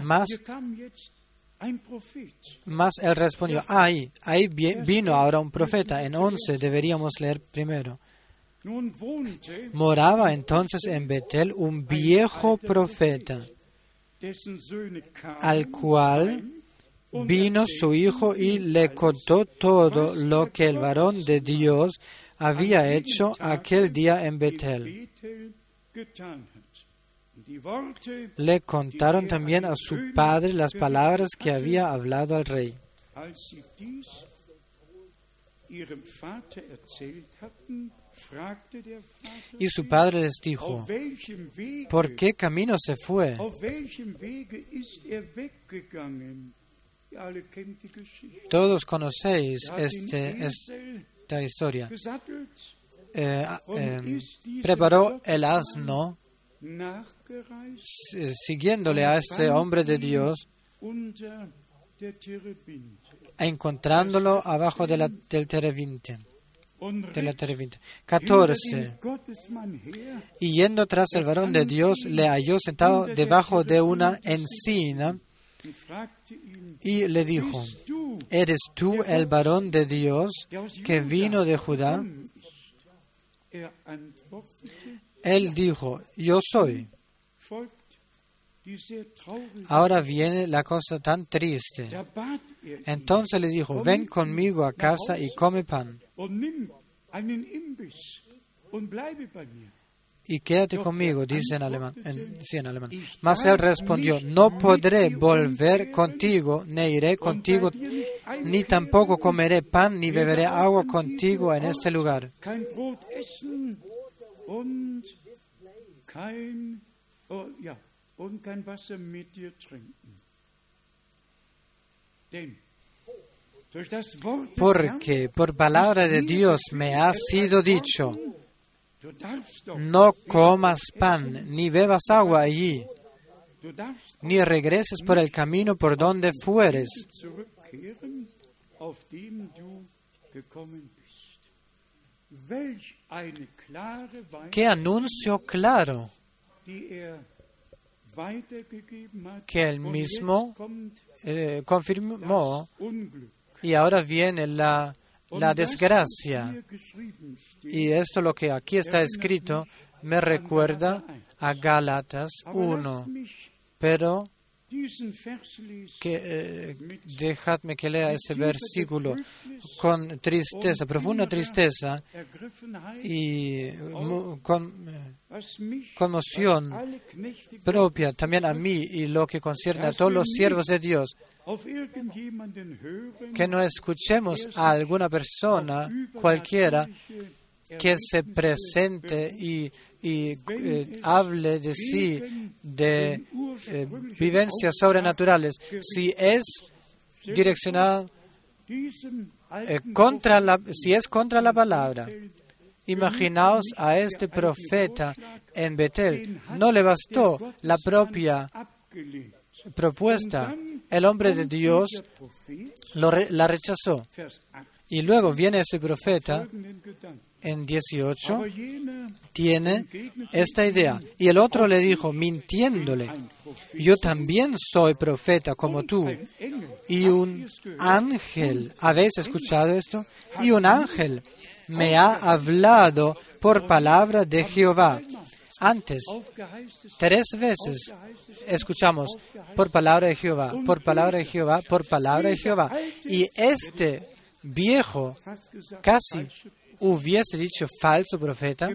Speaker 1: más mas él respondió, ahí, ahí vino ahora un profeta. En 11 deberíamos leer primero. Moraba entonces en Betel un viejo profeta, al cual vino su hijo y le contó todo lo que el varón de Dios había hecho aquel día en Betel. Le contaron también a su padre las palabras que había hablado al rey. Y su padre les dijo, ¿por qué camino se fue? Todos conocéis este, esta historia. Eh, eh, preparó el asno siguiéndole a este hombre de Dios, encontrándolo abajo de la, del terebinte. De la 14. Y yendo tras el varón de Dios, le halló sentado debajo de una encina y le dijo, ¿eres tú el varón de Dios que vino de Judá? Él dijo, yo soy. Ahora viene la cosa tan triste. Entonces le dijo, ven conmigo a casa y come pan. Y quédate conmigo, dice en alemán. sí, en alemán. Mas él respondió, no podré volver contigo, ni iré contigo, ni tampoco comeré pan, ni beberé agua contigo en este lugar. Porque por palabra de Dios me ha sido dicho, no comas pan, ni bebas agua allí, ni regreses por el camino por donde fueres. Qué anuncio claro que él mismo eh, confirmó y ahora viene la, la desgracia. Y esto lo que aquí está escrito me recuerda a Gálatas 1. Pero que eh, dejadme que lea ese versículo con tristeza, profunda tristeza y con conmoción propia también a mí y lo que concierne a todos los siervos de Dios, que no escuchemos a alguna persona cualquiera que se presente y, y, eh, hable de sí, de eh, vivencias sobrenaturales, si es direccionado eh, contra la, si es contra la palabra. Imaginaos a este profeta en Betel. No le bastó la propia propuesta. El hombre de Dios la rechazó. Y luego viene ese profeta en 18, tiene esta idea. Y el otro le dijo, mintiéndole, yo también soy profeta como tú. Y un ángel, ¿habéis escuchado esto? Y un ángel me ha hablado por palabra de Jehová. Antes, tres veces escuchamos por palabra de Jehová, por palabra de Jehová, por palabra de Jehová. Y este viejo casi hubiese dicho falso profeta,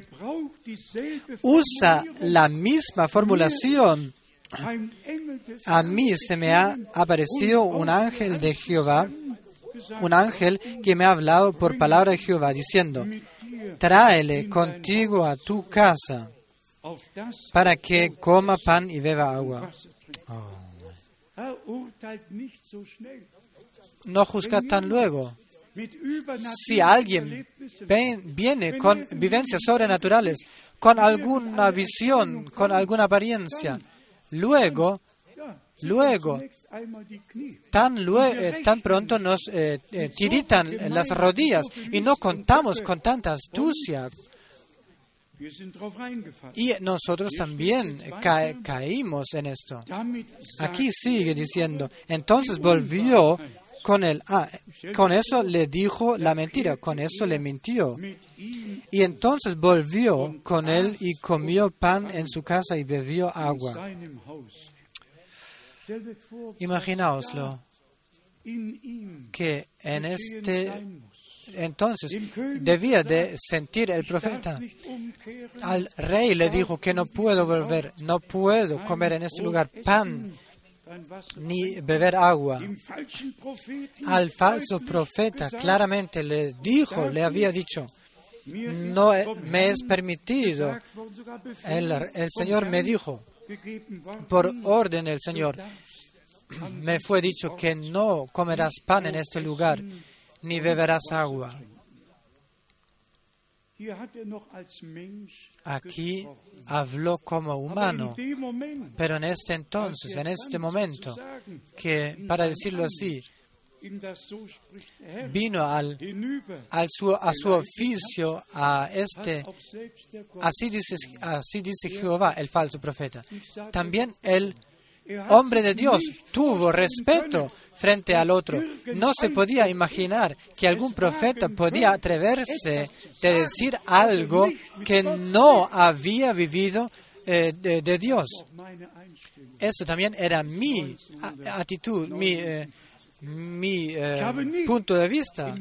Speaker 1: usa la misma formulación. A mí se me ha aparecido un ángel de Jehová, un ángel que me ha hablado por palabra de Jehová, diciendo, tráele contigo a tu casa para que coma pan y beba agua. No juzga tan luego. Si alguien ven- viene con vivencias sobrenaturales, con alguna visión, con alguna apariencia, luego, luego, tan, lue- eh, tan pronto nos eh, eh, tiritan las rodillas y no contamos con tanta astucia. Y nosotros también ca- caímos en esto. Aquí sigue diciendo, entonces volvió con él. Ah, con eso le dijo la mentira, con eso le mintió. Y entonces volvió con él y comió pan en su casa y bebió agua. Imaginaoslo, que en este entonces debía de sentir el profeta. Al rey le dijo que no puedo volver, no puedo comer en este lugar pan ni beber agua. Al falso profeta claramente le dijo, le había dicho, no e- me es permitido. El, el Señor me dijo, por orden del Señor, me fue dicho que no comerás pan en este lugar, ni beberás agua. Aquí habló como humano, pero en este entonces, en este momento, que para decirlo así, vino al, al su, a su oficio, a este, así dice, así dice Jehová, el falso profeta. También el hombre de Dios tuvo respeto frente al otro. No se podía imaginar que algún profeta podía atreverse de decir algo que no había vivido eh, de, Dios. Eso también era mi actitud, mi, eh, mi eh, punto de vista.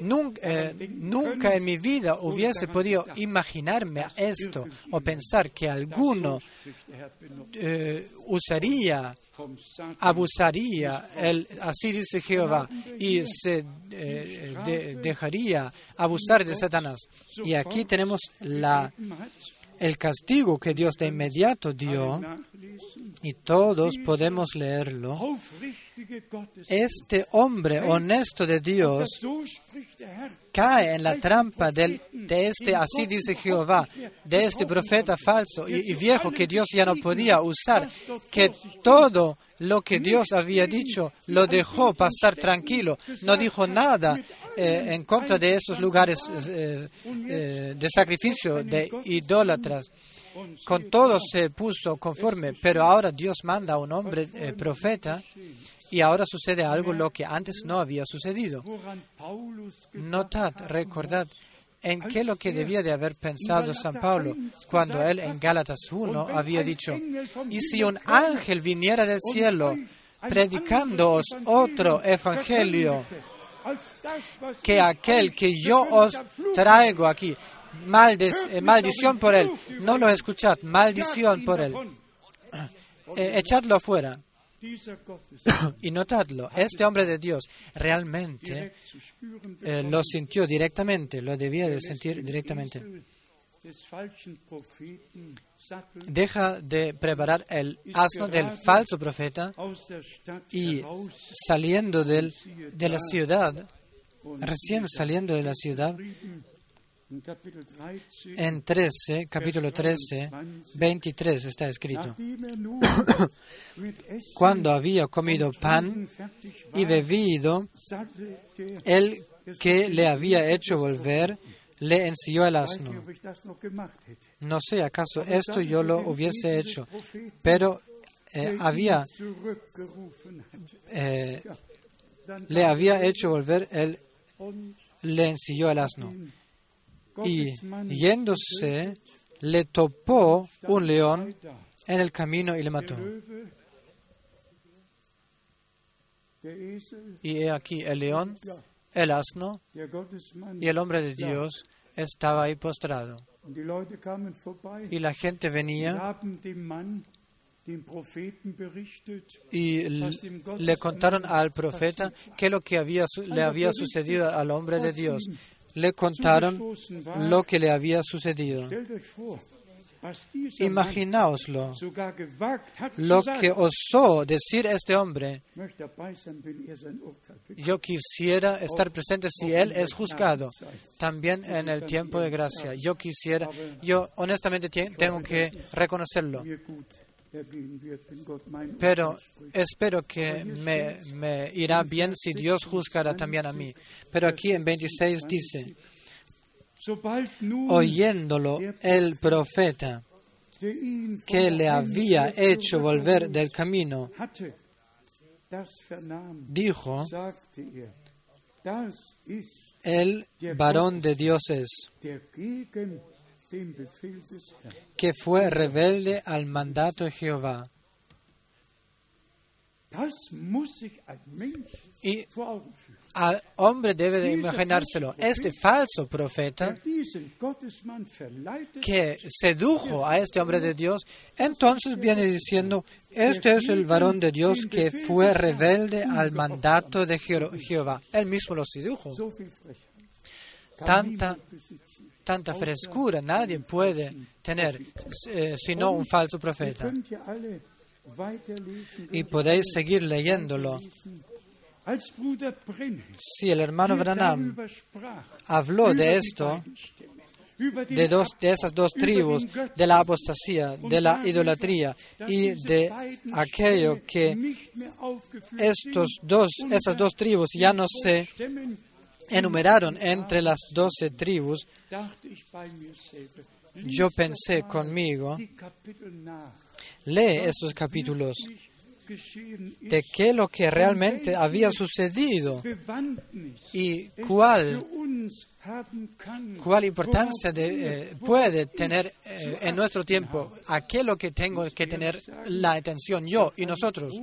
Speaker 1: Nunca, eh, nunca en mi vida hubiese podido imaginarme esto o pensar que alguno eh, usaría, abusaría, el, así dice Jehová, y se de- dejaría abusar de Satanás. Y aquí tenemos la, el castigo que Dios de inmediato dio, y todos podemos leerlo. Este hombre honesto de Dios cae en la trampa de este, así dice Jehová, de este profeta falso y, viejo que Dios ya no podía usar, que todo lo que Dios había dicho lo dejó pasar tranquilo, no dijo nada eh, en contra de esos lugares eh, eh, de sacrificio, de idólatras. Con todo se puso conforme, pero ahora Dios manda a un hombre profeta y ahora sucede algo lo que antes no había sucedido. Notad, recordad en qué lo que debía de haber pensado San Pablo cuando él en Gálatas 1 había dicho, y si un ángel viniera del cielo predicándoos otro evangelio que aquel que yo os traigo aquí, eh, maldición por él, no lo escuchad, maldición por él, *clears throat* eh, echadlo fuera. *coughs* y notadlo, este hombre de Dios realmente eh, lo sintió directamente, lo debía de sentir directamente. Deja de preparar el asno del falso profeta y saliendo del, de la ciudad, recién saliendo de la ciudad, en 13, capítulo 13, 23 está escrito. *coughs* Cuando había comido pan y bebido, el que le había hecho volver le ensilló el asno. No sé, acaso esto yo lo hubiese hecho, pero eh, había, eh, le había hecho volver, él le ensilló el asno y yéndose le topó un león en el camino y le mató. Y he aquí el león, el asno y el hombre de Dios estaba ahí postrado. Y la gente venía y le contaron al profeta qué lo que había, le había sucedido al hombre de Dios le contaron lo que le había sucedido. Imaginaoslo, lo que osó decir este hombre. Yo quisiera estar presente si él es juzgado, también en el tiempo de gracia. Yo quisiera, yo honestamente tengo que reconocerlo. Pero espero que me, irá bien si Dios juzgará también a mí. Pero aquí en 26 dice, oyéndolo el profeta que le había hecho volver del camino, dijo, el varón de Dios es que fue rebelde al mandato de Jehová. Y al hombre debe de imaginárselo. Este falso profeta que sedujo a este hombre de Dios, entonces viene diciendo, este es el varón de Dios que fue rebelde al mandato de Jehová. Él mismo lo sedujo. Tanta tanta frescura nadie puede tener eh, sino un falso profeta. Y podéis seguir leyéndolo. Si el hermano Branham habló de esto, de, dos, de esas dos tribus, de la apostasía, de la idolatría y de aquello que estos dos, esas dos tribus ya no se enumeraron entre las doce tribus, yo pensé conmigo, lee estos capítulos de qué lo que realmente había sucedido y cuál cuál importancia eh, puede tener eh, en nuestro tiempo, a qué lo que tengo que tener la atención yo y nosotros.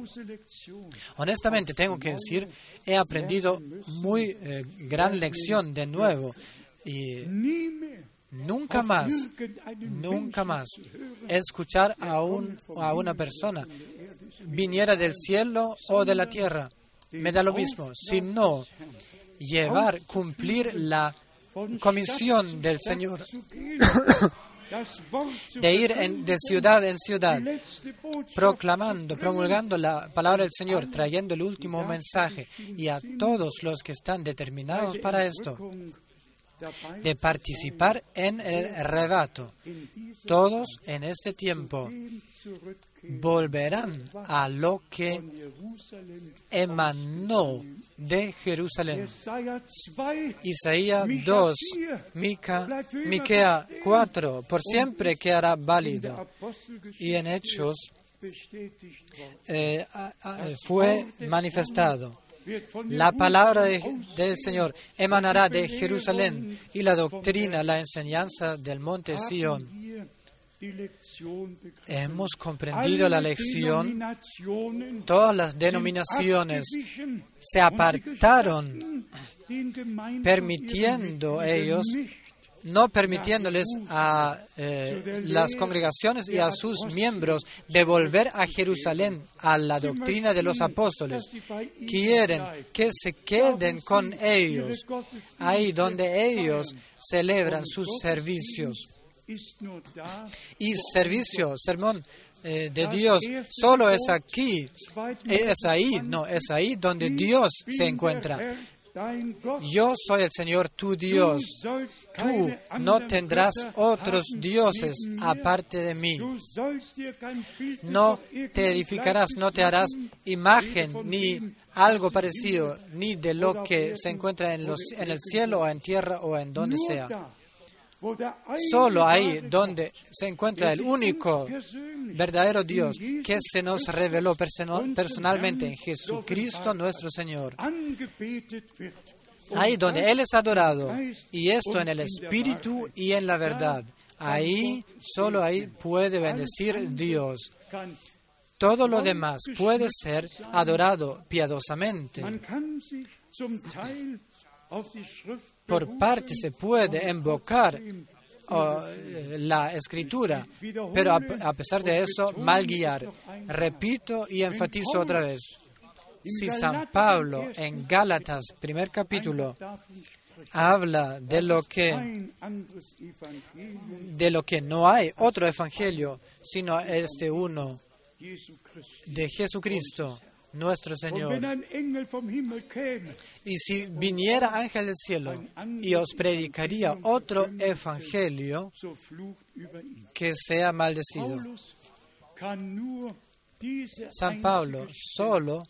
Speaker 1: Honestamente, tengo que decir, he aprendido muy eh, gran lección de nuevo y nunca más, nunca más escuchar a, un, a una persona viniera del cielo o de la tierra. Me da lo mismo, sino llevar, cumplir la comisión del Señor. *coughs* De ir de ciudad en ciudad, proclamando, promulgando la palabra del Señor, trayendo el último mensaje y a todos los que están determinados para esto, de participar en el rebato. Todos en este tiempo volverán a lo que emanó de Jerusalén. Isaías 2, Mica, Miquea 4, por siempre quedará válido. Y en Hechos eh, fue manifestado La palabra del Señor emanará de Jerusalén y la doctrina, la enseñanza del monte Sion. Hemos comprendido la lección. Todas las denominaciones se apartaron, permitiendo ellos no permitiéndoles a eh, las congregaciones y a sus miembros de volver a Jerusalén a la doctrina de los apóstoles. Quieren que se queden con ellos, ahí donde ellos celebran sus servicios. Y servicio, sermón eh, de Dios solo es aquí, es ahí, no, es ahí donde Dios se encuentra. Yo soy el Señor tu Dios. Tú no tendrás otros dioses aparte de mí. No te edificarás, no te harás imagen ni algo parecido, ni de lo que se encuentra en, los, en el cielo o en tierra o en donde sea. Solo ahí donde se encuentra el único verdadero Dios que se nos reveló personalmente en Jesucristo nuestro Señor. Ahí donde Él es adorado, y esto en el Espíritu y en la verdad. Ahí, solo ahí puede bendecir Dios. Todo lo demás puede ser adorado piadosamente por parte se puede invocar la escritura, pero a, pesar de eso, mal guiar. Repito y enfatizo otra vez. Si San Pablo en Gálatas, primer capítulo, habla de lo que de lo que no hay otro evangelio sino este uno de Jesucristo nuestro Señor. Y si viniera ángel del cielo y os predicaría otro evangelio, que sea maldecido. San Pablo solo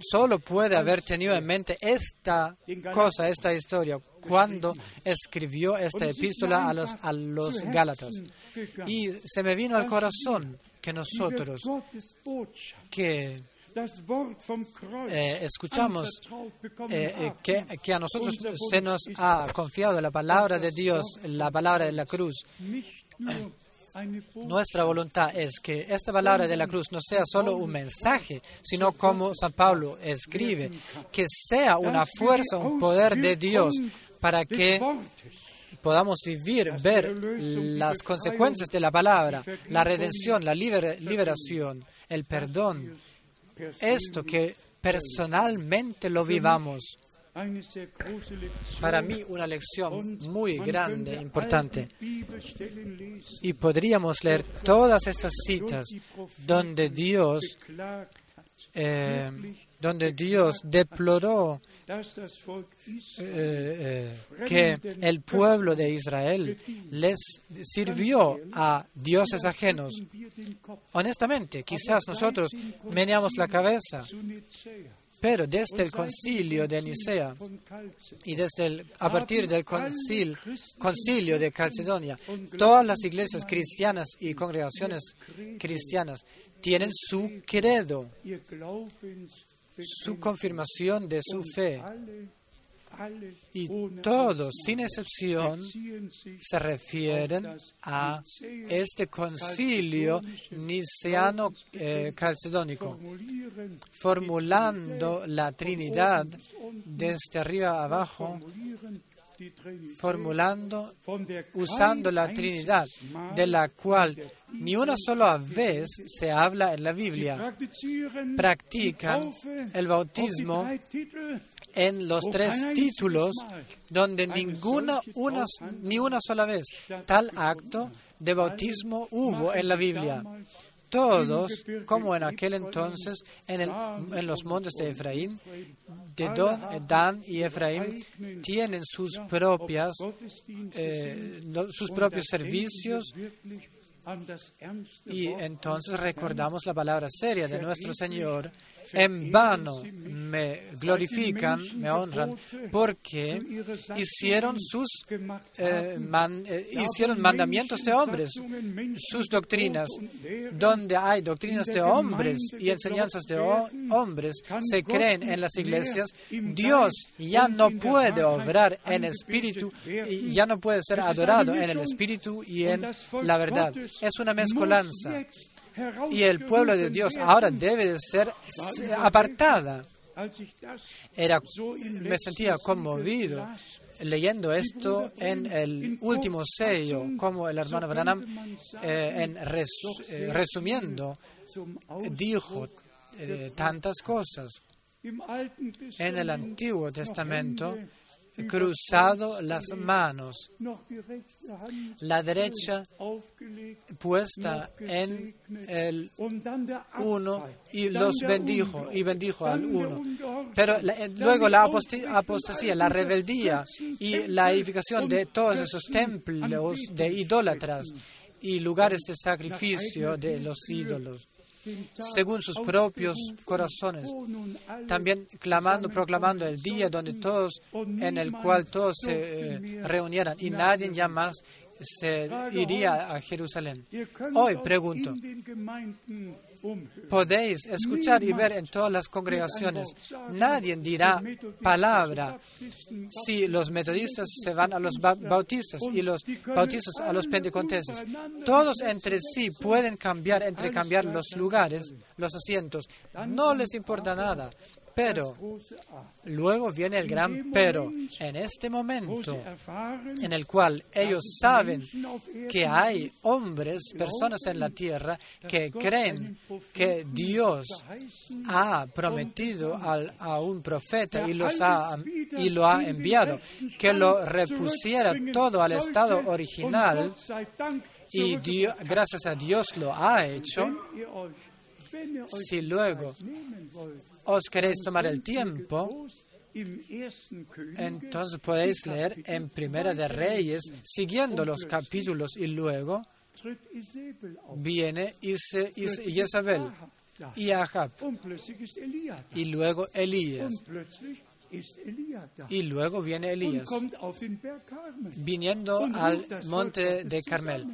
Speaker 1: solo puede haber tenido en mente esta cosa, esta historia, cuando escribió esta epístola a los, a los Gálatas. Y se me vino al corazón que nosotros que eh, escuchamos eh, eh, que, que, a nosotros se nos ha confiado la palabra de Dios, la palabra de la cruz. Nuestra voluntad es que esta palabra de la cruz no sea solo un mensaje, sino como San Pablo escribe, que sea una fuerza, un poder de Dios para que podamos vivir, ver las consecuencias de la palabra, la redención, la liberación, el perdón. Esto que personalmente lo vivamos. Para mí una lección muy grande, importante. Y podríamos leer todas estas citas donde Dios, eh, donde Dios deploró eh, eh, que el pueblo de Israel les sirvió a dioses ajenos. Honestamente, quizás nosotros meneamos la cabeza, pero desde el concilio de Nicea y desde a partir del concilio de Calcedonia, todas las iglesias cristianas y congregaciones cristianas tienen su credo su confirmación de su fe. Y todos, sin excepción, se refieren a este concilio niceno eh, calcedónico, formulando la Trinidad desde arriba abajo formulando, usando la Trinidad, de la cual ni una sola vez se habla en la Biblia. Practican el bautismo en los tres títulos donde ninguna, una, ni una sola vez. Tal acto de bautismo hubo en la Biblia. Todos, como en aquel entonces en, el, en los montes de Efraín, de Dan y Efraín tienen sus propias eh, sus propios servicios. Y entonces recordamos la palabra seria de nuestro Señor en vano me glorifican, me honran, porque hicieron sus eh, eh, hicieron mandamientos de hombres, sus doctrinas, donde hay doctrinas de hombres y enseñanzas de hombres, se creen en las iglesias, Dios ya no puede obrar en espíritu, y ya no puede ser adorado en el espíritu y en la verdad. Es una mezcolanza. Y el pueblo de Dios ahora debe de ser apartada. Era, me sentía conmovido leyendo esto en el último sello, como el hermano Branham, eh, en eh, resumiendo, dijo eh, tantas cosas. En el Antiguo Testamento cruzado las manos, la derecha puesta en el uno y los bendijo y bendijo al uno. Pero eh, luego la apostasía, la rebeldía y la edificación de todos esos templos de idólatras y lugares de sacrificio de los ídolos según sus propios corazones, también clamando, proclamando el día donde todos, en el cual todos se eh, reunieran y nadie ya más se iría a Jerusalén. Hoy pregunto, podéis escuchar y ver en todas las congregaciones. Nadie dirá palabra si los metodistas se van a los bautistas y los bautistas a los penteconteses. Todos entre sí pueden cambiar, entre cambiar los lugares, los asientos. No les importa nada. Pero luego viene el gran pero. En este momento en el cual ellos saben que hay hombres, personas en la tierra que creen que Dios ha prometido a un profeta y, los ha, y lo ha enviado, que lo repusiera todo al estado original y gracias a Dios lo ha hecho, si luego os queréis tomar el tiempo, entonces podéis leer en Primera de Reyes, siguiendo los capítulos y luego viene Isabel. Y Ahab. Y luego Elías. Y luego viene Elías. viniendo al monte de Carmel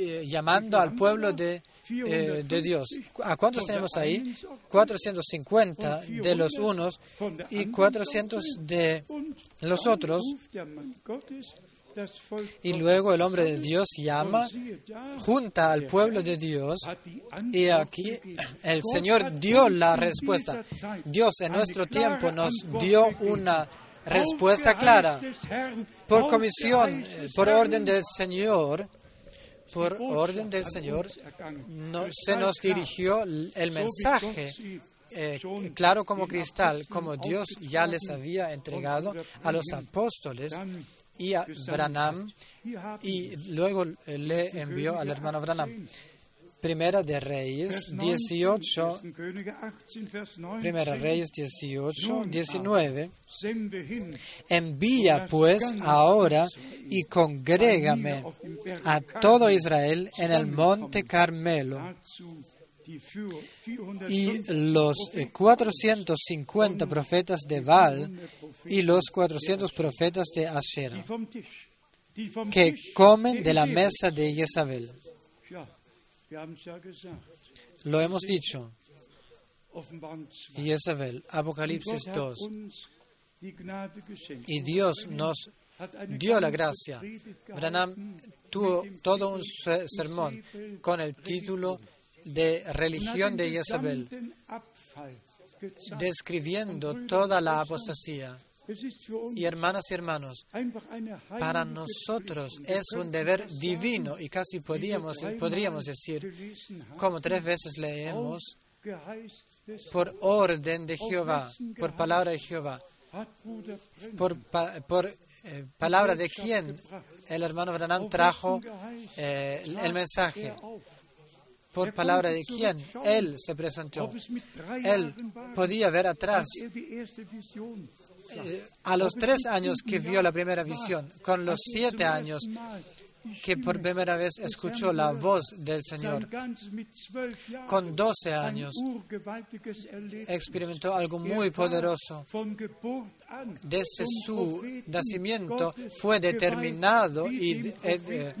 Speaker 1: eh, llamando al pueblo de, eh, de Dios. ¿A cuántos tenemos ahí? 450 de los unos y 400 de los otros. Y luego el hombre de Dios llama, junta al pueblo de Dios y aquí el Señor dio la respuesta. Dios en nuestro tiempo nos dio una respuesta clara por comisión, por orden del Señor por orden del Señor, se nos dirigió el mensaje eh, claro como cristal, como Dios ya les había entregado a los apóstoles y a Branham, y luego le envió al hermano Branham. Primera de Reyes 18, Primera Reyes 18, 19. Envía pues ahora y congrégame a todo Israel en el monte Carmelo. Y los 450 profetas de Baal y los 400 profetas de Asherah, que comen de la mesa de Jezabel. Lo hemos dicho. Isabel, Apocalipsis 2. Y Dios nos dio la gracia. Branham tuvo todo un sermón con el título de Religión de Isabel, describiendo toda la apostasía. Y hermanas y hermanos, para nosotros es un deber divino y casi podríamos, podríamos decir, como tres veces leemos, por orden de Jehová, por palabra de Jehová, por, por eh, palabra de quién el hermano Branham trajo eh, el mensaje. por palabra de quién él se presentó. Él podía ver atrás. eh, a los tres años que vio la primera visión, con los siete años que por primera vez escuchó la voz del Señor. Con 12 años experimentó algo muy poderoso. Desde su nacimiento fue determinado y eh,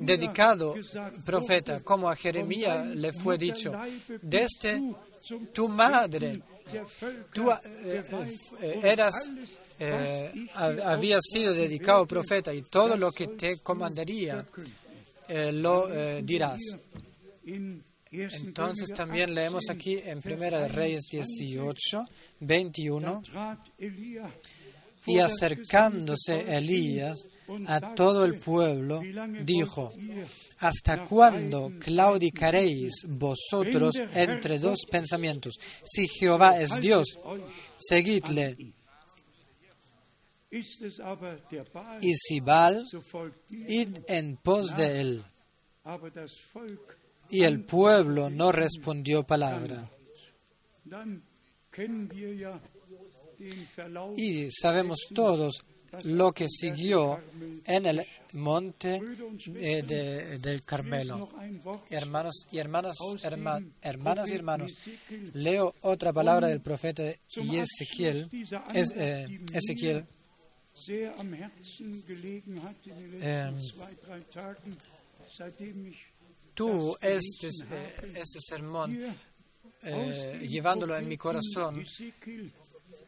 Speaker 1: dedicado profeta, como a Jeremías le fue dicho. Desde tu madre, tú eh, eh, eras eh, había sido dedicado profeta y todo lo que te comandaría lo dirás. Entonces también leemos aquí en Primera de Reyes 18, 21, y acercándose Elías a todo el pueblo, dijo, ¿hasta cuándo claudicaréis vosotros entre dos pensamientos? Si Jehová es Dios, seguidle y si Baal, id en pos de él. Y el pueblo no respondió palabra. Y sabemos todos lo que siguió en el monte eh, del Carmelo. Hermanos y hermanas, hermanas y hermanos, leo otra palabra del profeta Ezequiel, eh, Ezequiel ähm, tú este, eh, este sermón eh, llevándolo en mi corazón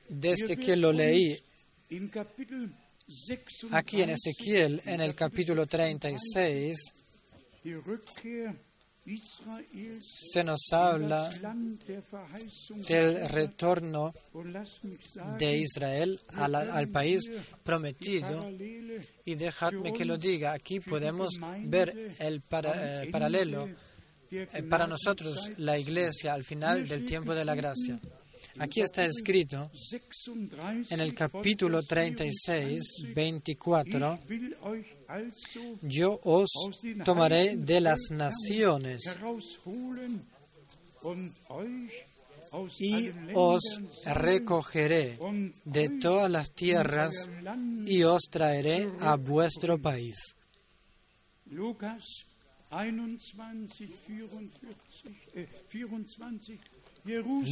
Speaker 1: desde que lo leí aquí en Ezequiel en el capítulo 36 se nos habla del retorno de Israel al, país prometido y dejadme que lo diga. Aquí podemos ver el eh, paralelo eh, para nosotros, la iglesia, al final del tiempo de la gracia. Aquí está escrito en el capítulo 36, 24, yo os tomaré de las naciones y os recogeré de todas las tierras y os traeré a vuestro país.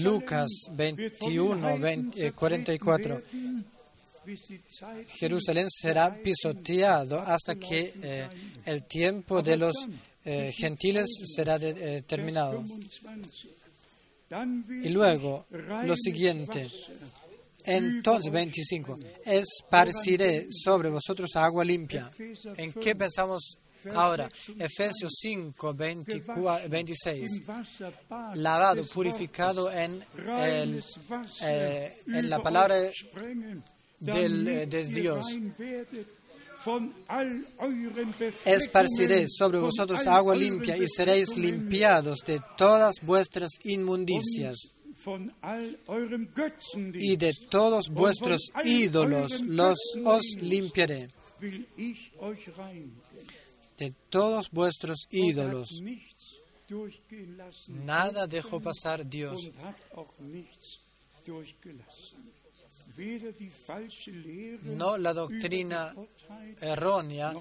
Speaker 1: Lucas 21, Lucas 21, 44. Jerusalén será pisoteado hasta que eh, el tiempo de los eh, gentiles será eh, terminado. Y luego, lo siguiente. Entonces, 25, esparciré sobre vosotros agua limpia. ¿En qué pensamos Ahora, Efesios 5, 26, lavado, purificado en, el, eh, en la palabra del, eh, de Dios. Esparciré sobre vosotros agua limpia y seréis limpiados de todas vuestras inmundicias y de todos vuestros ídolos los os limpiaré de todos vuestros ídolos. Nada dejó pasar Dios. No la doctrina errónea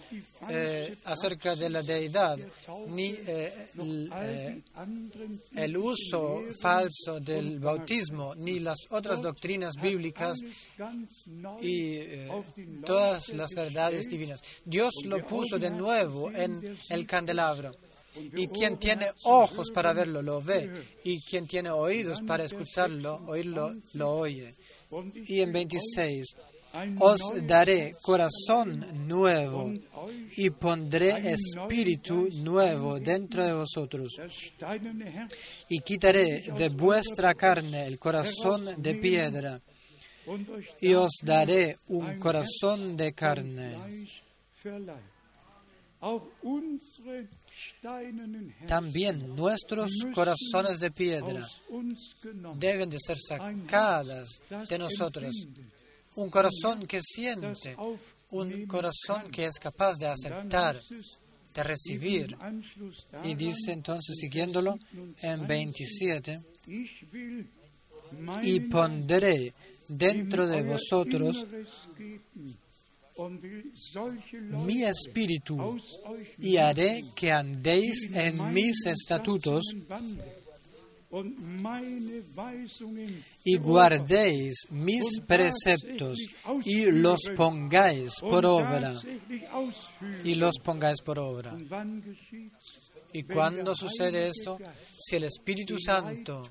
Speaker 1: eh, acerca de la deidad, ni eh, eh, el uso falso del bautismo, ni las otras doctrinas bíblicas y todas las verdades divinas. Dios lo puso de nuevo en el candelabro. Y quien tiene ojos para verlo, lo ve. Y quien tiene oídos para escucharlo, oírlo, lo oye. Y en 26, os daré corazón nuevo y pondré espíritu nuevo dentro de vosotros. Y quitaré de vuestra carne el corazón de piedra y os daré un corazón de carne. También nuestros corazones de piedra deben de ser sacadas de nosotros. Un corazón que siente, un corazón que es capaz de aceptar, de recibir. Y dice entonces, siguiéndolo en 27, y pondré dentro de vosotros mi espíritu y haré que andéis en mis estatutos y guardéis mis preceptos y los pongáis por obra. Y los pongáis por obra. ¿Y cuándo sucede esto? Si el Espíritu Santo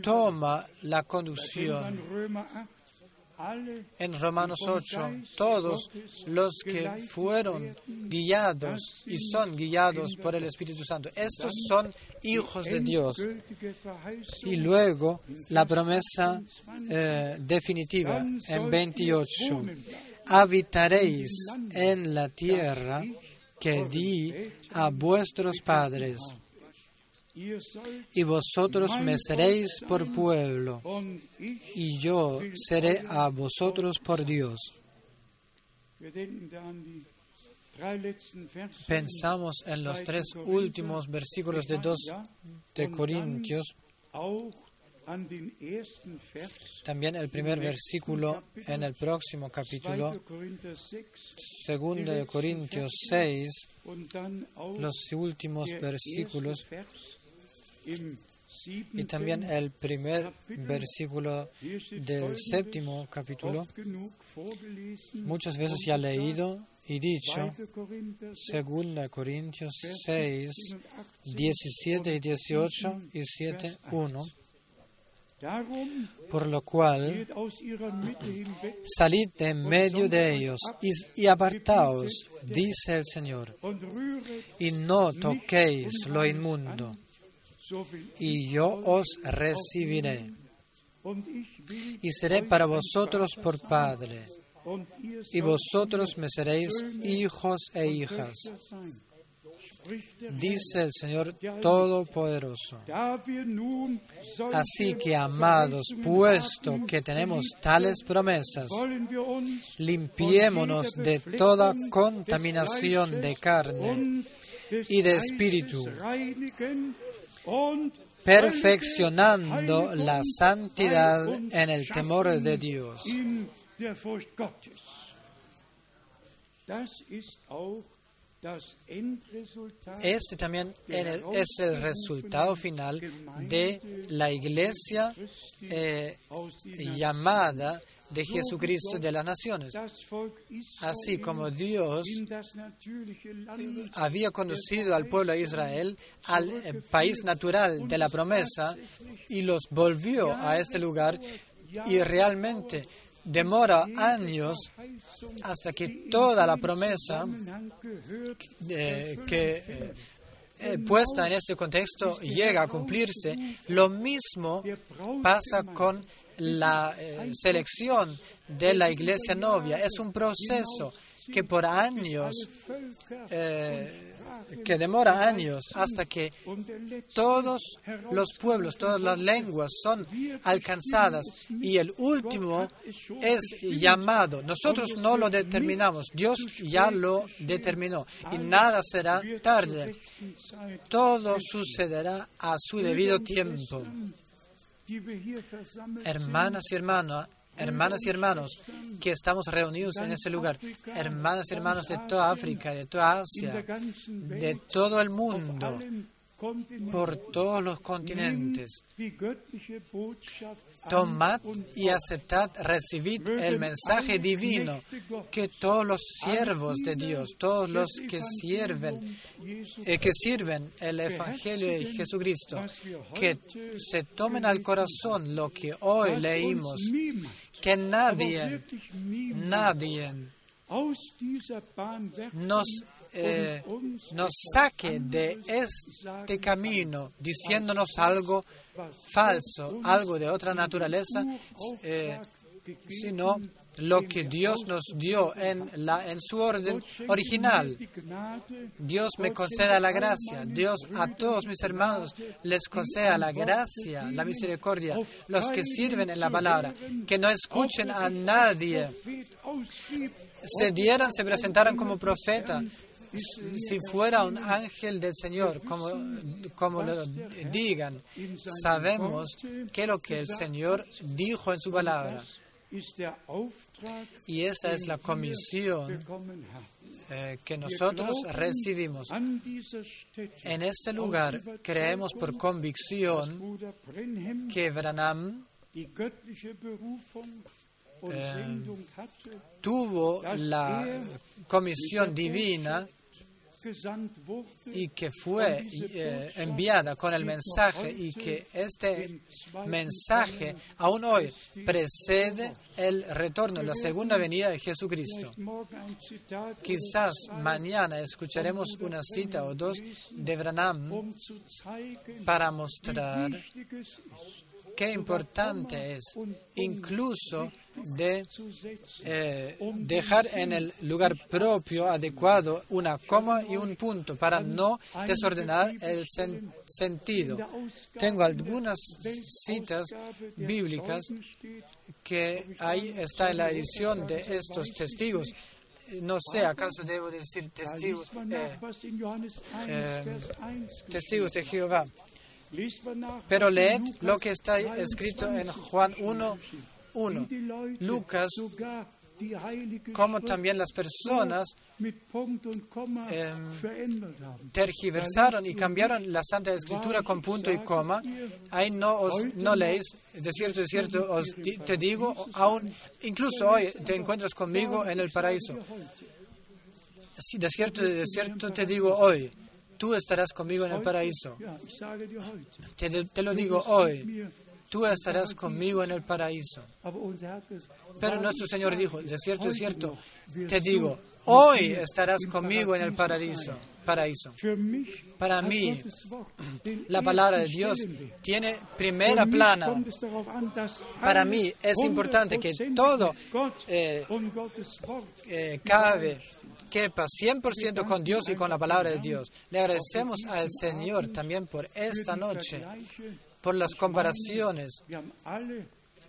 Speaker 1: toma la conducción en Romanos 8, todos los que fueron guiados y son guiados por el Espíritu Santo, estos son hijos de Dios. Y luego la promesa eh, definitiva en 28, habitaréis en la tierra que di a vuestros padres y vosotros me seréis por pueblo, y yo seré a vosotros por Dios. Pensamos en los tres últimos versículos de 2 de Corintios, también el primer versículo en el próximo capítulo, 2 de Corintios 6, los últimos versículos y también el primer versículo del séptimo capítulo, muchas veces ya leído y dicho, 2 Corintios 6, 17 y 18 y 7, 1. Por lo cual, salid de medio de ellos y, apartaos, dice el Señor, y no toquéis lo inmundo, y yo os recibiré, y seré para vosotros por Padre, y vosotros me seréis hijos e hijas dice el Señor Todopoderoso. Así que, amados, puesto que tenemos tales promesas, limpiémonos de toda contaminación de carne y de espíritu, perfeccionando la santidad en el temor de Dios. Este también es el resultado final de la iglesia eh, llamada de Jesucristo de las naciones. Así como Dios había conducido al pueblo de Israel al eh, país natural de la promesa y los volvió a este lugar y realmente demora años hasta que toda la promesa eh, que eh, puesta en este contexto llega a cumplirse. Lo mismo pasa con la selección de la iglesia novia. Es un proceso que por años que demora años hasta que todos los pueblos, todas las lenguas son alcanzadas y el último es llamado. Nosotros no lo determinamos, Dios ya lo determinó y nada será tarde. Todo sucederá a su debido tiempo. Hermanas y hermanos, hermanas y hermanos que estamos reunidos en este lugar, hermanas y hermanos de toda África, de toda Asia, de todo el mundo, por todos los continentes. Tomad y aceptad, recibid el mensaje divino que todos los siervos de Dios, todos los que sirven, eh, que sirven el Evangelio de Jesucristo, que se tomen al corazón lo que hoy leímos, que nadie, nadie nos, eh, nos saque de este camino diciéndonos algo falso, algo de otra naturaleza, eh, sino lo que Dios nos dio en, la, en su orden original. Dios me conceda la gracia. Dios a todos mis hermanos les conceda la gracia, la misericordia. Los que sirven en la palabra, que no escuchen a nadie, se dieran, se presentaran como profeta, si fuera un ángel del Señor, como, como lo digan, sabemos que lo que el Señor dijo en su palabra Y esta es la comisión eh, que nosotros recibimos. En este lugar creemos por convicción que Branham eh, tuvo la comisión divina y que fue eh, enviada con el mensaje y que este mensaje aún hoy precede el retorno, la segunda venida de Jesucristo. Quizás mañana escucharemos una cita o dos de Branham para mostrar qué importante es incluso de eh, dejar en el lugar propio adecuado una coma y un punto para no desordenar el sentido. Tengo algunas citas bíblicas que ahí está en la edición de estos testigos no sé, ¿acaso debo decir testigos, eh, eh, testigos de Jehová? Pero leed lo que está escrito en Juan 1, 1. Lucas, como también las personas eh, tergiversaron y cambiaron la Santa Escritura con punto y coma, ahí no, os, no leéis, de cierto, de cierto, os te digo, aún, incluso hoy te encuentras conmigo en el paraíso. Sí, de cierto, de cierto te digo hoy, tú estarás conmigo en el paraíso. Te, lo digo hoy, tú estarás conmigo en el paraíso. Pero nuestro Señor dijo, de cierto, de cierto, te digo, hoy estarás conmigo en el paraíso. paraíso. Para mí, la palabra de Dios tiene primera plana. Para mí es importante que todo eh, eh, cabe quepa 100% con Dios y con la palabra de Dios. Le agradecemos al Señor también por esta noche, por las comparaciones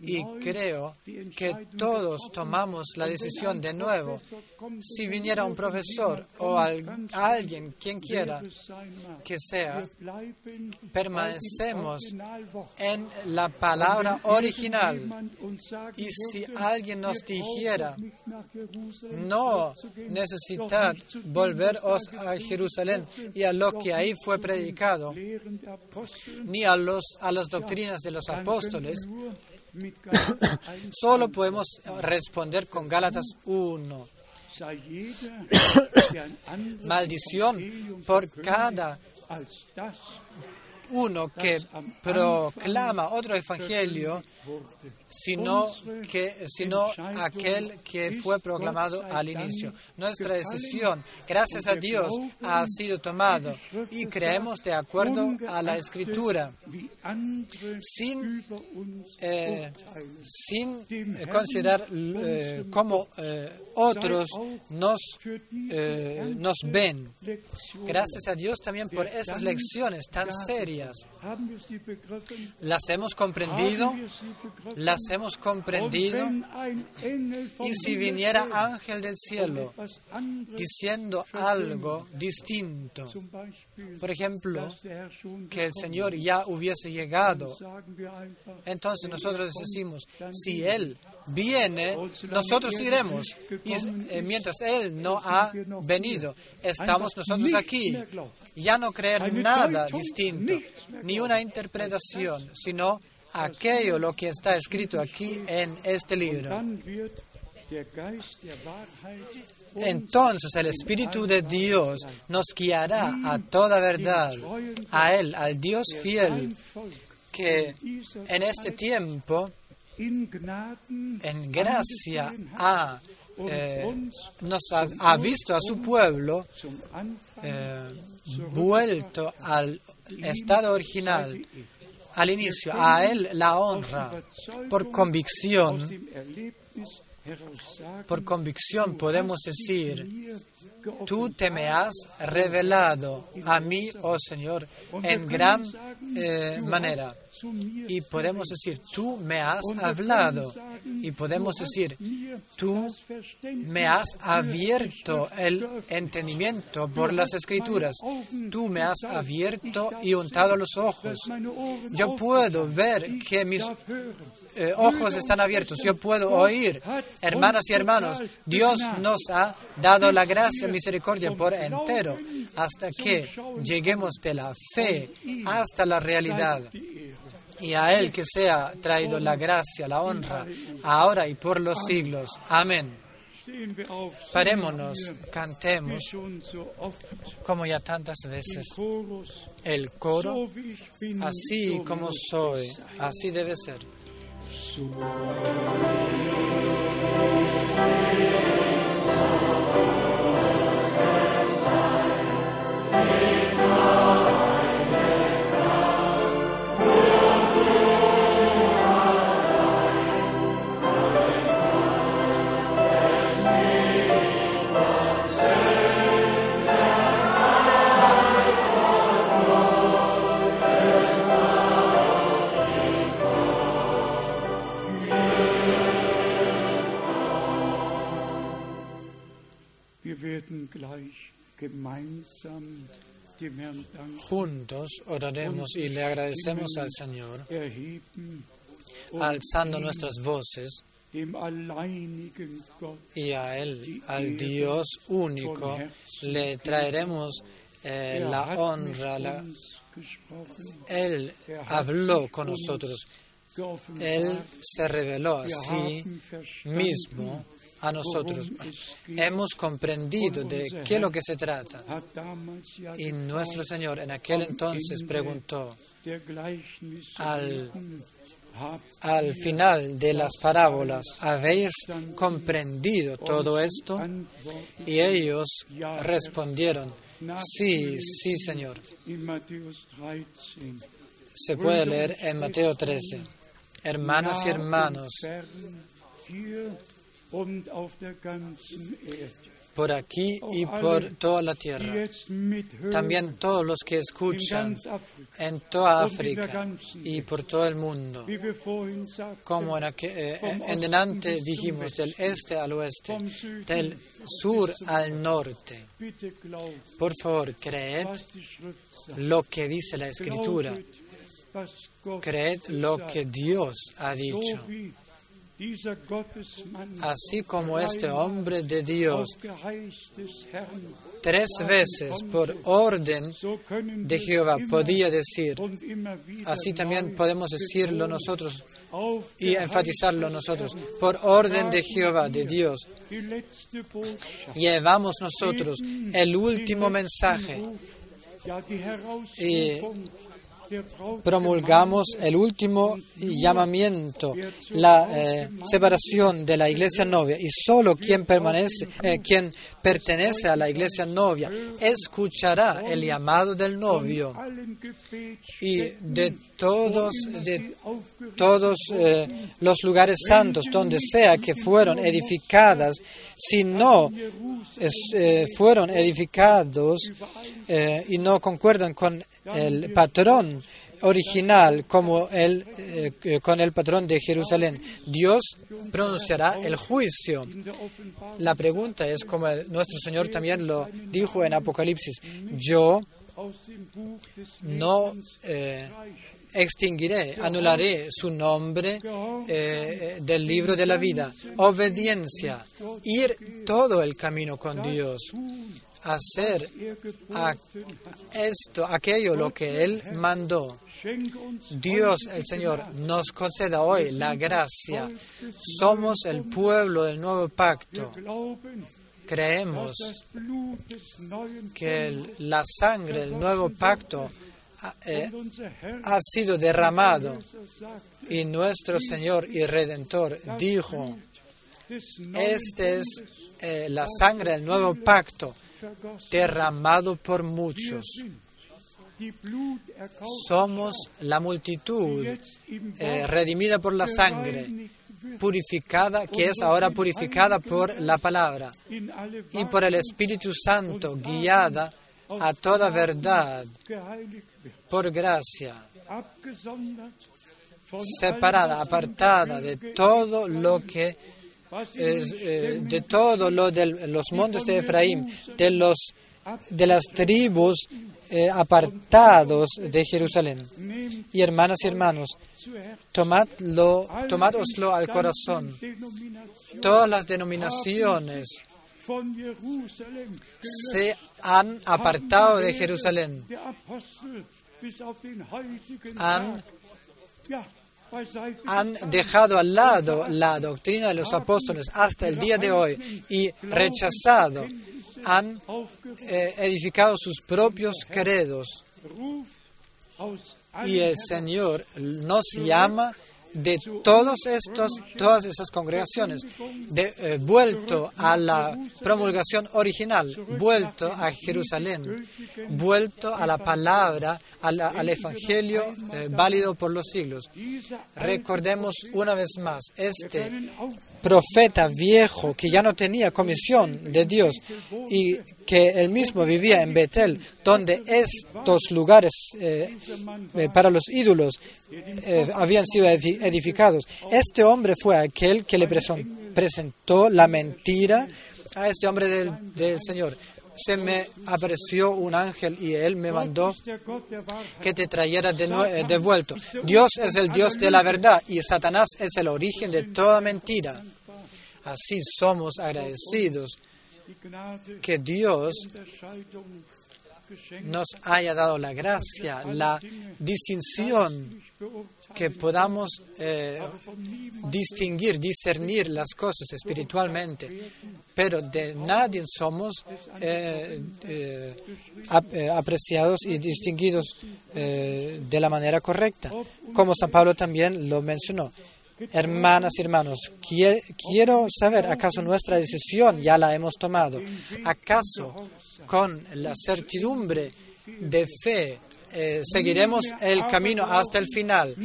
Speaker 1: y creo que todos tomamos la decisión de nuevo. Si viniera un profesor o alguien, quien quiera que sea, permanecemos en la palabra original. Y si alguien nos dijera, no necesitad volveros a Jerusalén y a lo que ahí fue predicado, ni a, los, a las doctrinas de los apóstoles, Solo podemos responder con Gálatas 1. Maldición por cada uno que proclama otro evangelio, sino, que, sino aquel que fue proclamado al inicio. Nuestra decisión, gracias a Dios, ha sido tomada y creemos de acuerdo a la Escritura, sin, eh, sin considerar eh, cómo eh, otros nos, nos ven. Gracias a Dios también por esas lecciones tan serias. Las hemos comprendido, las hemos comprendido. Y si viniera ángel del cielo diciendo algo distinto, por ejemplo, que el Señor ya hubiese llegado, entonces nosotros decimos, si Él viene, nosotros iremos. Y eh, mientras Él no ha venido, estamos nosotros aquí. Ya no creer nada distinto, ni una interpretación, sino aquello lo que está escrito aquí en este libro. Entonces el Espíritu de Dios nos guiará a toda verdad, a Él, al Dios fiel, que en este tiempo, en gracia, ha, eh, nos ha, visto a su pueblo eh, vuelto al estado original al inicio, a Él la honra por convicción. Por convicción podemos decir, tú te me has revelado a mí, oh Señor, en gran eh, manera. Y podemos decir, tú me has hablado. Y podemos decir, tú me has abierto el entendimiento por las escrituras. Tú me has abierto y untado los ojos. Yo puedo ver que mis eh, ojos están abiertos. Yo puedo oír, hermanas y hermanos, Dios nos ha dado la gracia y misericordia por entero hasta que lleguemos de la fe hasta la realidad. Y a Él que sea traído la gracia, la honra, ahora y por los siglos. Amén. Parémonos, cantemos, como ya tantas veces, el coro, así como soy, así debe ser. Juntos oraremos y le agradecemos al Señor, alzando nuestras voces y a Él, al Dios único, le traeremos eh, la honra. Él habló con nosotros. Él se reveló a sí mismo a nosotros. Hemos comprendido de qué es lo que se trata. Y nuestro Señor en aquel entonces preguntó al, al final de las parábolas, ¿habéis comprendido todo esto? Y ellos respondieron, sí, sí, Señor. Se puede leer en Mateo 13. Hermanas y hermanos, por aquí y por toda la tierra. También todos los que escuchan en toda África y por todo el mundo. Como en, eh, en delante dijimos, del este al oeste, del sur al norte. Por favor, creed lo que dice la Escritura. Creed lo que Dios ha dicho. Así como este hombre de Dios tres veces por orden de Jehová podía decir, así también podemos decirlo nosotros y enfatizarlo nosotros, por orden de Jehová, de Dios. Llevamos nosotros el último mensaje y promulgamos el último llamamiento, la eh, separación de la iglesia novia. Y solo quien permanece, eh, quien pertenece a la iglesia novia escuchará el llamado del novio. Y de todos, de todos eh, los lugares santos donde sea que fueron edificadas, si no fueron edificados y no concuerdan con el patrón original como el, eh, con el patrón de Jerusalén. Dios pronunciará el juicio. La pregunta es, como nuestro Señor también lo dijo en Apocalipsis, yo no eh, extinguiré, anularé su nombre eh, del libro de la vida. Obediencia, ir todo el camino con Dios, hacer esto, aquello lo que Él mandó. Dios el Señor nos conceda hoy la gracia. Somos el pueblo del nuevo pacto. Creemos que la sangre del nuevo pacto eh, ha sido derramado y nuestro Señor y Redentor dijo, esta es eh, la sangre del nuevo pacto derramado por muchos. Somos la multitud eh, redimida por la sangre, purificada, que es ahora purificada por la palabra y por el Espíritu Santo, guiada a toda verdad, por gracia, separada, apartada de todo lo que eh, de todo lo de los montes de Efraín, de los de las tribus eh, apartados de Jerusalén. Y hermanas y hermanos, tomadlo, tomádoslo al corazón. Todas las denominaciones se han apartado de Jerusalén. Han han dejado al lado la doctrina de los apóstoles hasta el día de hoy y rechazado, han eh, edificado sus propios credos. Y el Señor nos llama de todos estos, todas esas congregaciones, eh, vuelto a la promulgación original, vuelto a Jerusalén, vuelto a la palabra, al Evangelio eh, válido por los siglos. Recordemos una vez más, este profeta viejo que ya no tenía comisión de Dios y que él mismo vivía en Betel, donde estos lugares eh, para los ídolos habían sido. Este hombre fue aquel que le presentó la mentira a este hombre del, Señor se me apareció un ángel y él me mandó que te trayera de, de vuelto. Dios es el Dios de la verdad y Satanás es el origen de toda mentira. Así somos agradecidos que Dios nos haya dado la gracia, la distinción que podamos eh, distinguir, discernir las cosas espiritualmente, pero de nadie somos eh, eh, apreciados y distinguidos de la manera correcta, como San Pablo también lo mencionó. Hermanas y hermanos, quiero saber, ¿acaso nuestra decisión ya la hemos tomado? ¿Acaso con la certidumbre de fe eh, seguiremos el camino hasta el final.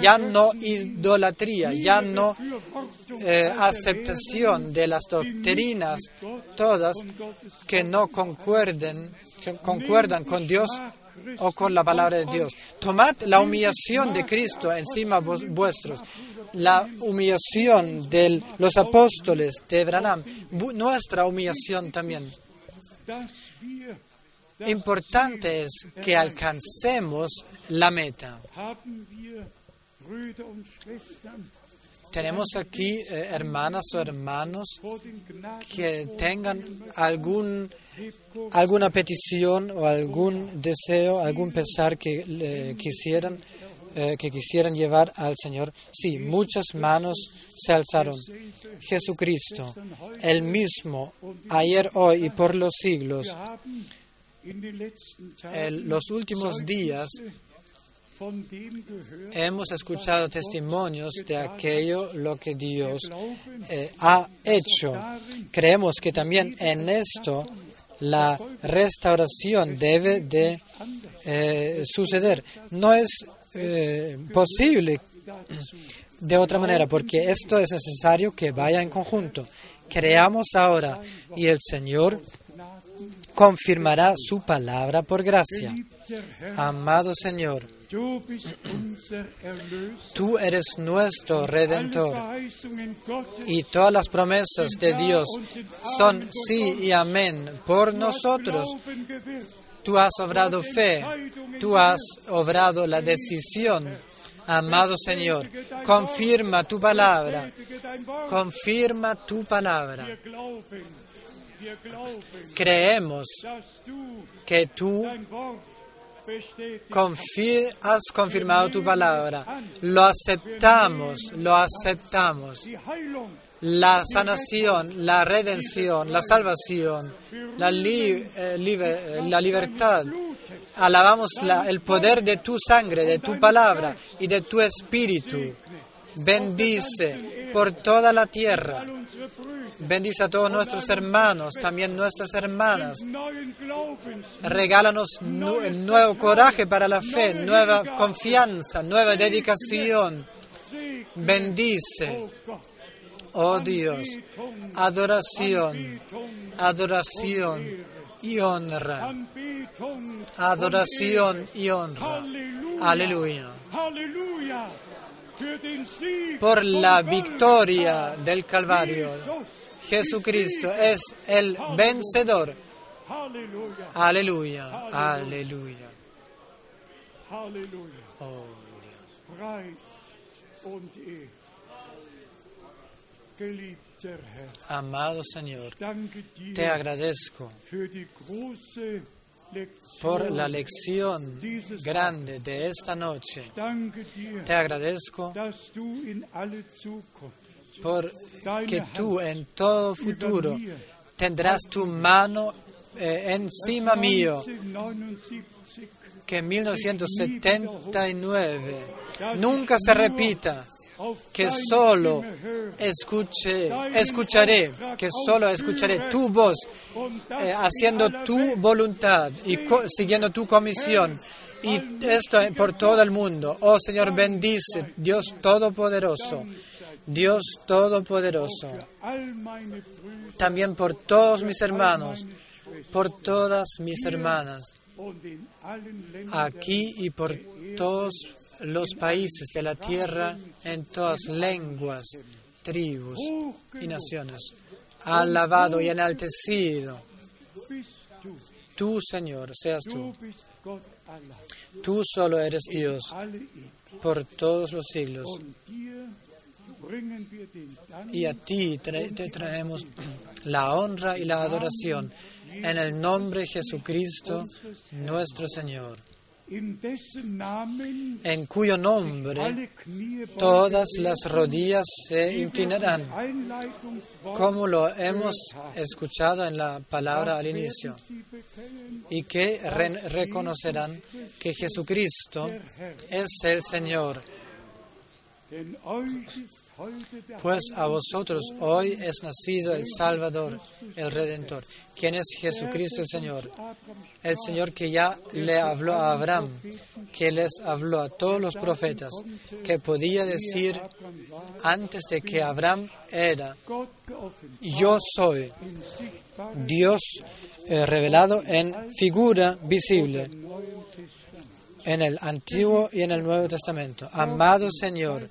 Speaker 1: Ya no idolatría, ya no eh, aceptación de las doctrinas todas que no concuerden, concuerdan con Dios o con la palabra de Dios. Tomad la humillación de Cristo encima vuestros, la humillación de los apóstoles de Branham, nuestra humillación también. Importante es que alcancemos la meta. Tenemos aquí eh, hermanas o hermanos que tengan algún, alguna petición o algún deseo, algún pesar que quisieran eh, que quisieran llevar al Señor. Sí, muchas manos se alzaron. Jesucristo, el mismo, ayer, hoy y por los siglos, en los últimos días hemos escuchado testimonios de aquello lo que Dios eh, ha hecho. Creemos que también en esto la restauración debe de eh, suceder. No es eh, posible de otra manera, porque esto es necesario que vaya en conjunto. Creamos ahora y el Señor confirmará su palabra por gracia. Amado Señor, Tú eres nuestro redentor y todas las promesas de Dios son sí y amén por nosotros. Tú has obrado fe, tú has obrado la decisión. Amado Señor, confirma tu palabra, confirma tu palabra. Creemos que tú has confirmado tu palabra. Lo aceptamos, lo aceptamos. La sanación, la redención, la salvación, la, eh, eh, libertad. Alabamos el poder de tu sangre, de tu palabra y de tu espíritu. Bendice por toda la tierra Bendice a todos nuestros hermanos, también nuestras hermanas. Regálanos nuevo coraje para la fe, nueva confianza, nueva dedicación. Bendice, oh Dios, adoración, adoración y honra. Adoración y honra. Aleluya. Por la victoria del Calvario. Jesucristo es el vencedor. Aleluya, aleluya. Oh Dios. Amado Señor, te agradezco por la lección grande de esta noche. Te agradezco por que tú en todo futuro tendrás tu mano eh, encima mío, que en 1979 nunca se repita que solo escuche, escucharé, que solo escucharé tu voz, eh, haciendo tu voluntad y siguiendo tu comisión. Y esto por todo el mundo. Oh Señor, bendice, Dios Todopoderoso. Dios Todopoderoso. También por todos mis hermanos, por todas mis hermanas, aquí y por todos los países de la tierra en todas lenguas, tribus y naciones. Alabado y enaltecido. Tú, Señor, seas tú. Tú solo eres Dios por todos los siglos. Y a ti te traemos la honra y la adoración en el nombre de Jesucristo, nuestro Señor en cuyo nombre todas las rodillas se inclinarán, como lo hemos escuchado en la palabra al inicio, y que reconocerán que Jesucristo es el Señor. Pues a vosotros hoy es nacido el Salvador, el Redentor, quien es Jesucristo el Señor, el Señor que ya le habló a Abraham, que les habló a todos los profetas, que podía decir antes de que Abraham era, yo soy Dios eh, revelado en figura visible en el Antiguo y en el Nuevo Testamento. Amado Señor,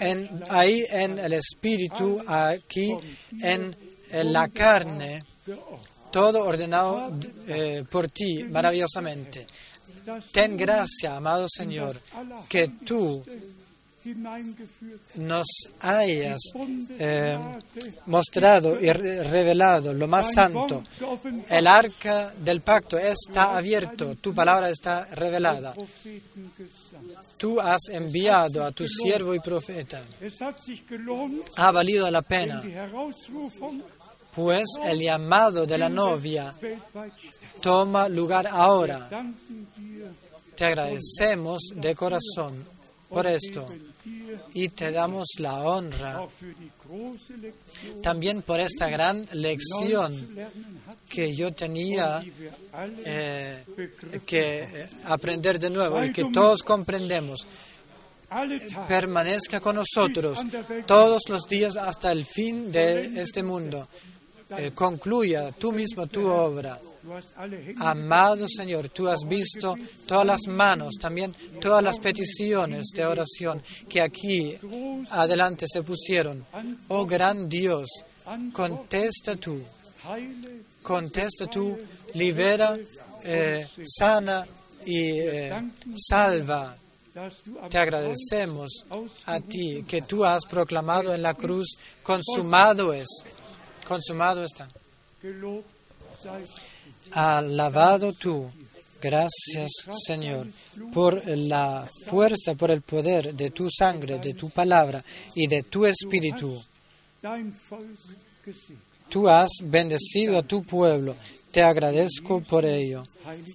Speaker 1: en, ahí en el Espíritu, aquí en la carne, todo ordenado eh, por ti maravillosamente. Ten gracia, amado Señor, que tú nos hayas eh, mostrado y revelado lo más santo. El arca del pacto está abierto, tu palabra está revelada. Tú has enviado a tu siervo y profeta. Ha valido la pena, pues el llamado de la novia toma lugar ahora. Te agradecemos de corazón por esto y te damos la honra también por esta gran lección que yo tenía eh, que eh, aprender de nuevo y que todos comprendemos. Permanezca con nosotros todos los días hasta el fin de este mundo. Eh, concluya tú mismo tu obra. Amado Señor, tú has visto todas las manos, también todas las peticiones de oración que aquí adelante se pusieron. Oh gran Dios, contesta tú, contesta tú, libera, eh, sana y eh, salva. Te agradecemos a ti que tú has proclamado en la cruz, consumado es, consumado está. Alabado tú. Gracias, Señor, por la fuerza, por el poder de tu sangre, de tu palabra y de tu espíritu. Tú has bendecido a tu pueblo. Te agradezco por ello.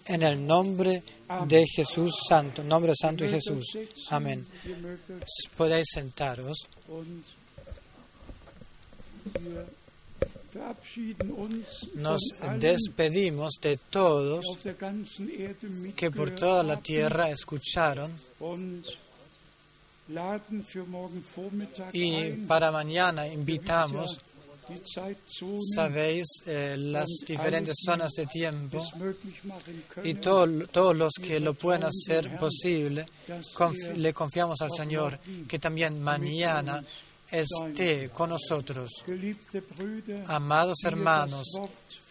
Speaker 1: En el nombre de Jesús Santo, nombre santo de Jesús. Amén. Podéis sentaros nos despedimos de todos que por toda la tierra escucharon y para mañana invitamos sabéis eh, las diferentes zonas de tiempo y todos los que lo pueden hacer posible, le confiamos al Señor que también mañana esté con nosotros. Amados hermanos,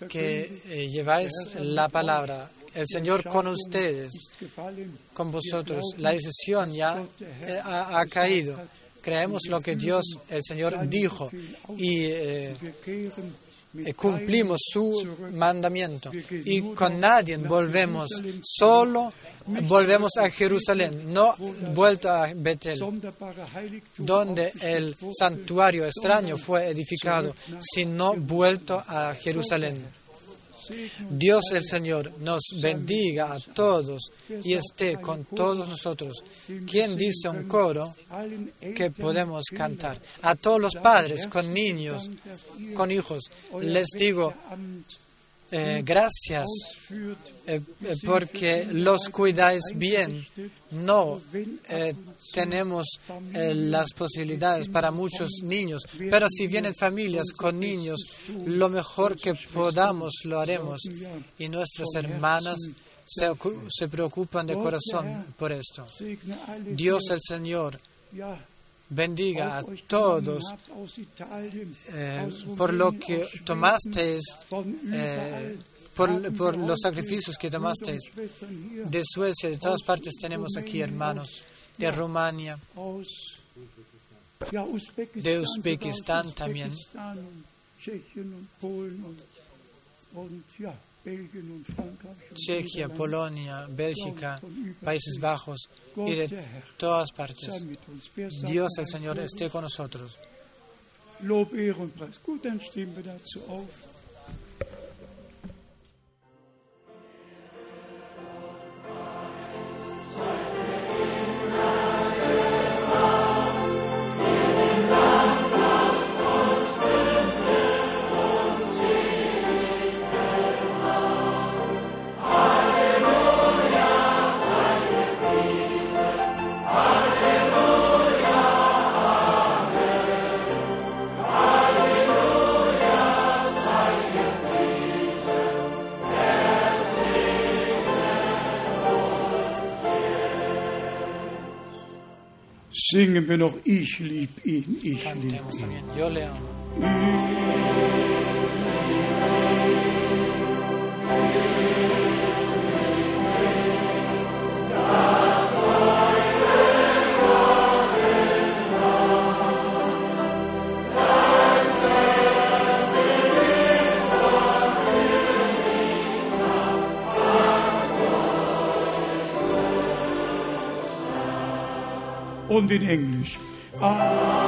Speaker 1: que eh, lleváis la palabra, el Señor con ustedes, con vosotros, la decisión ya eh, ha, caído. Creemos lo que Dios, el Señor, dijo y eh, cumplimos su mandamiento. Y con nadie volvemos, solo volvemos a Jerusalén, no vuelto a Betel, donde el santuario extraño fue edificado, sino vuelto a Jerusalén. Dios el Señor nos bendiga a todos y esté con todos nosotros. ¿Quién dice un coro que podemos cantar? A todos los padres con niños, con hijos, les digo, eh, gracias eh, eh, porque los cuidáis bien. No tenemos las posibilidades para muchos niños, pero si vienen familias con niños, lo mejor que podamos lo haremos. Y nuestras hermanas se, se preocupan de corazón por esto. Dios el Señor bendiga a todos eh, por lo que tomasteis, eh, por, los sacrificios que tomasteis de Suecia, de todas partes tenemos aquí hermanos, de Rumania, de Uzbekistán también. Chequia, Polonia, Bélgica, Países Bajos y de todas partes. Dios el Señor esté con nosotros.
Speaker 2: Singen wir noch, ich lieb ihn, ich lieb ihn. in English. Amen.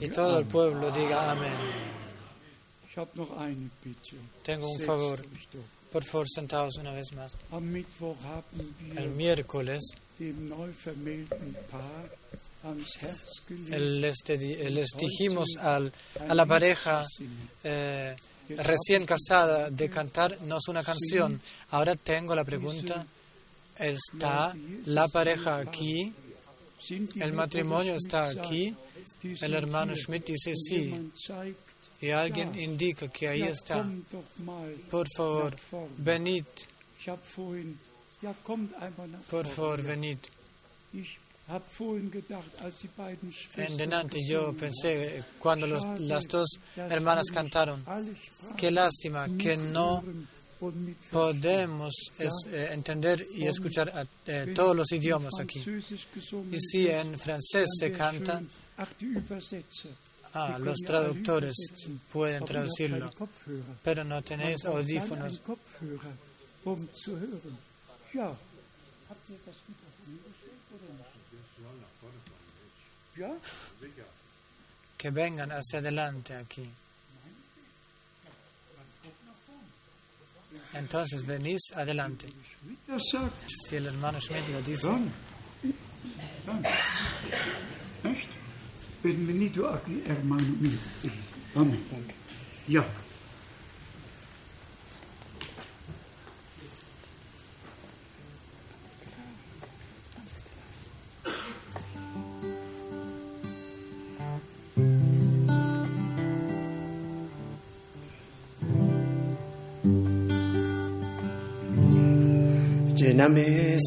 Speaker 1: Y todo el pueblo diga amén. Tengo un favor. Por favor, sentaos una vez más. El miércoles les, dijimos al, a la pareja eh, recién casada de cantarnos una canción. Ahora tengo la pregunta, ¿está la pareja aquí? ¿El matrimonio está aquí? El hermano Schmidt dice sí. Y alguien indica que ahí está. Por favor, venid. Por favor, venid. En delante yo pensé cuando las dos hermanas cantaron, qué lástima que no podemos eh, entender y escuchar eh, todos los idiomas aquí. Y si en francés se canta, Ah, los traductores pueden traducirlo, pero no tenéis audífonos. Que vengan hacia adelante aquí. entonces venís adelante. Si el hermano Schmidt lo dice.
Speaker 2: Benvenuto aquí, hermano mío. Amén.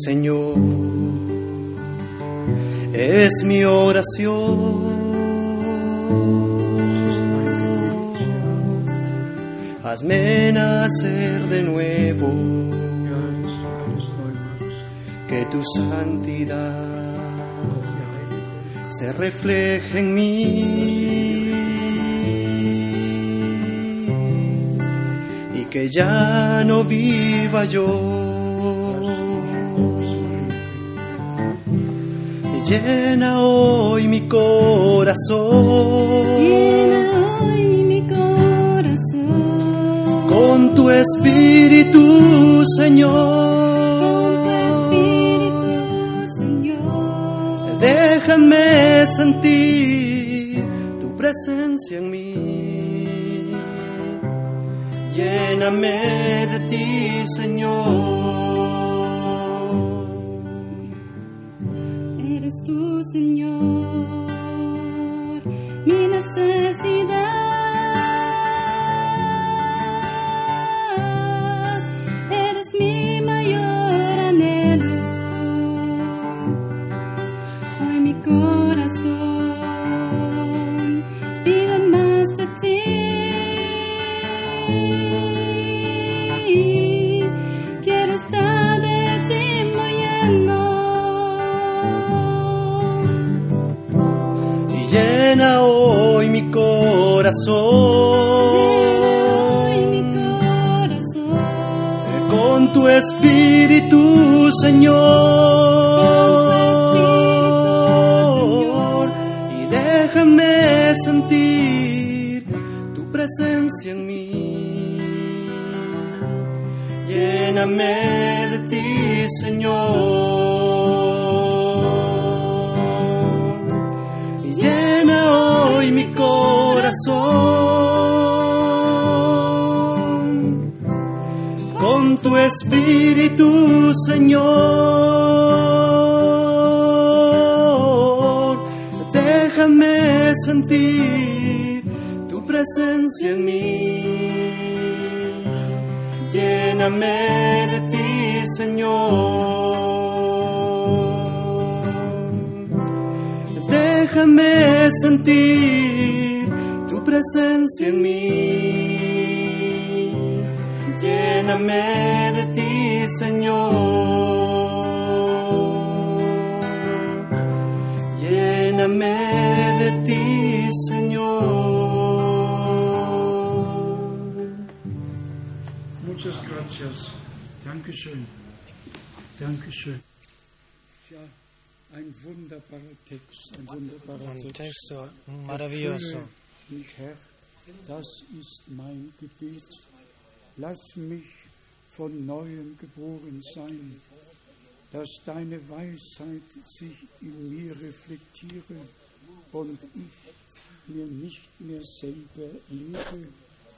Speaker 3: Señor, es mi oración. Hazme nacer de nuevo, que tu santidad se refleje en mí. Y que ya no viva yo Llena hoy mi corazón.
Speaker 4: Llena hoy mi corazón.
Speaker 3: Con tu espíritu,
Speaker 4: Señor. Con tu espíritu, Señor.
Speaker 3: Déjame sentir tu presencia en mí. Lléname de ti, Señor.
Speaker 2: Lass mich von neuem geboren sein, dass deine Weisheit sich in mir reflektiere und ich mir nicht mehr selber lebe.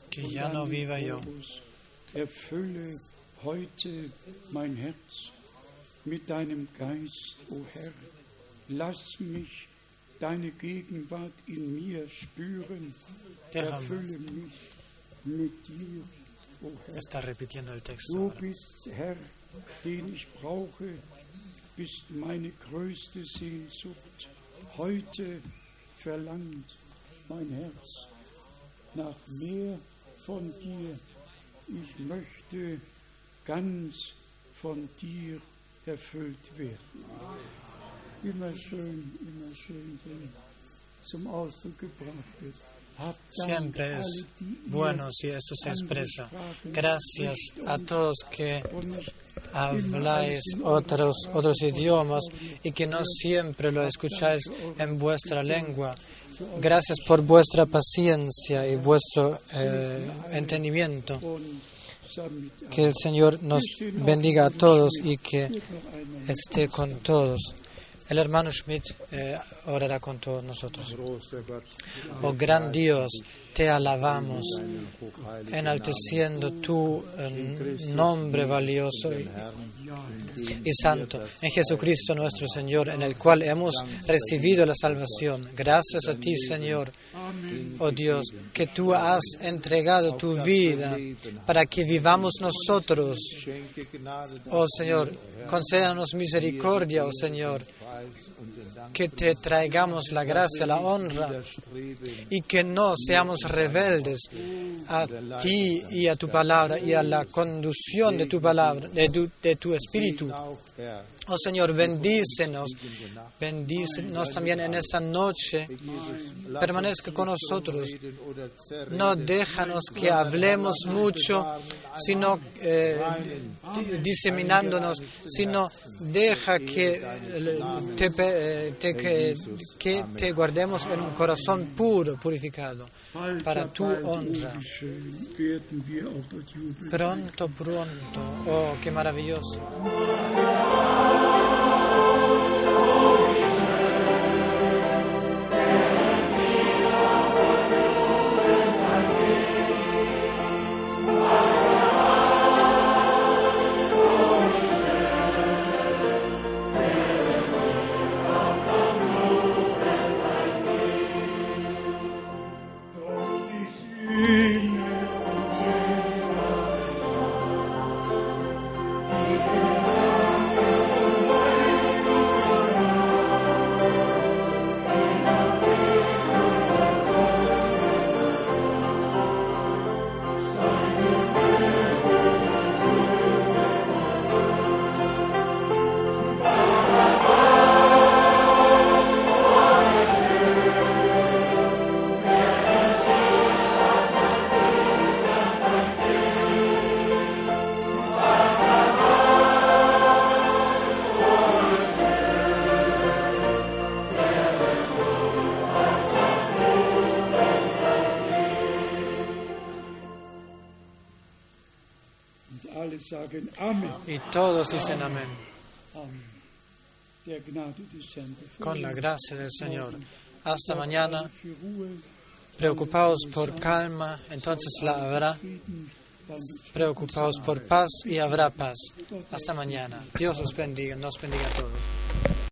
Speaker 1: Que ya no viva yo.
Speaker 2: Erfülle heute mein Herz mit deinem Geist, o oh Herr. Lass mich deine Gegenwart in mir spüren. Erfülle mich mit dir
Speaker 1: Está repitiendo el texto.
Speaker 2: Du bist Herr, den ich brauche, bist meine größte Sehnsucht. Heute verlangt mein Herz nach mehr von dir. Ich möchte ganz von dir erfüllt werden. Immer schön, immer schön, wenn zum Ausdruck gebracht wird.
Speaker 1: Siempre es bueno si esto se expresa. Gracias a todos que habláis otros, otros idiomas y que no siempre lo escucháis en vuestra lengua. Gracias por vuestra paciencia y vuestro eh, entendimiento. Que el Señor nos bendiga a todos y que esté con todos. El hermano Schmidt eh, orará con todos nosotros. Oh gran Dios, te alabamos, enalteciendo tu eh, nombre valioso y, y santo en Jesucristo nuestro Señor, en el cual hemos recibido la salvación. Gracias a ti, Señor, oh Dios, que tú has entregado tu vida para que vivamos nosotros. Oh Señor, concédanos misericordia, oh Señor, que te traigamos la gracia, la honra y que no seamos rebeldes a ti y a tu palabra y a la conducción de tu palabra, de tu, de tu espíritu. Oh Señor, bendícenos, bendícenos también en esta noche. Permanezca con nosotros. No déjanos que hablemos mucho, sino eh, di- diseminándonos, sino deja que eh, te, eh, que, te guardemos en un corazón puro, purificado, para tu honra. Pronto, pronto. Oh, qué maravilloso.
Speaker 2: Oh
Speaker 1: Y todos dicen amén. Con la gracia del Señor. Hasta mañana. Preocupados por calma, entonces la habrá. Preocupados por paz y habrá paz. Hasta mañana. Dios os bendiga, nos bendiga a todos.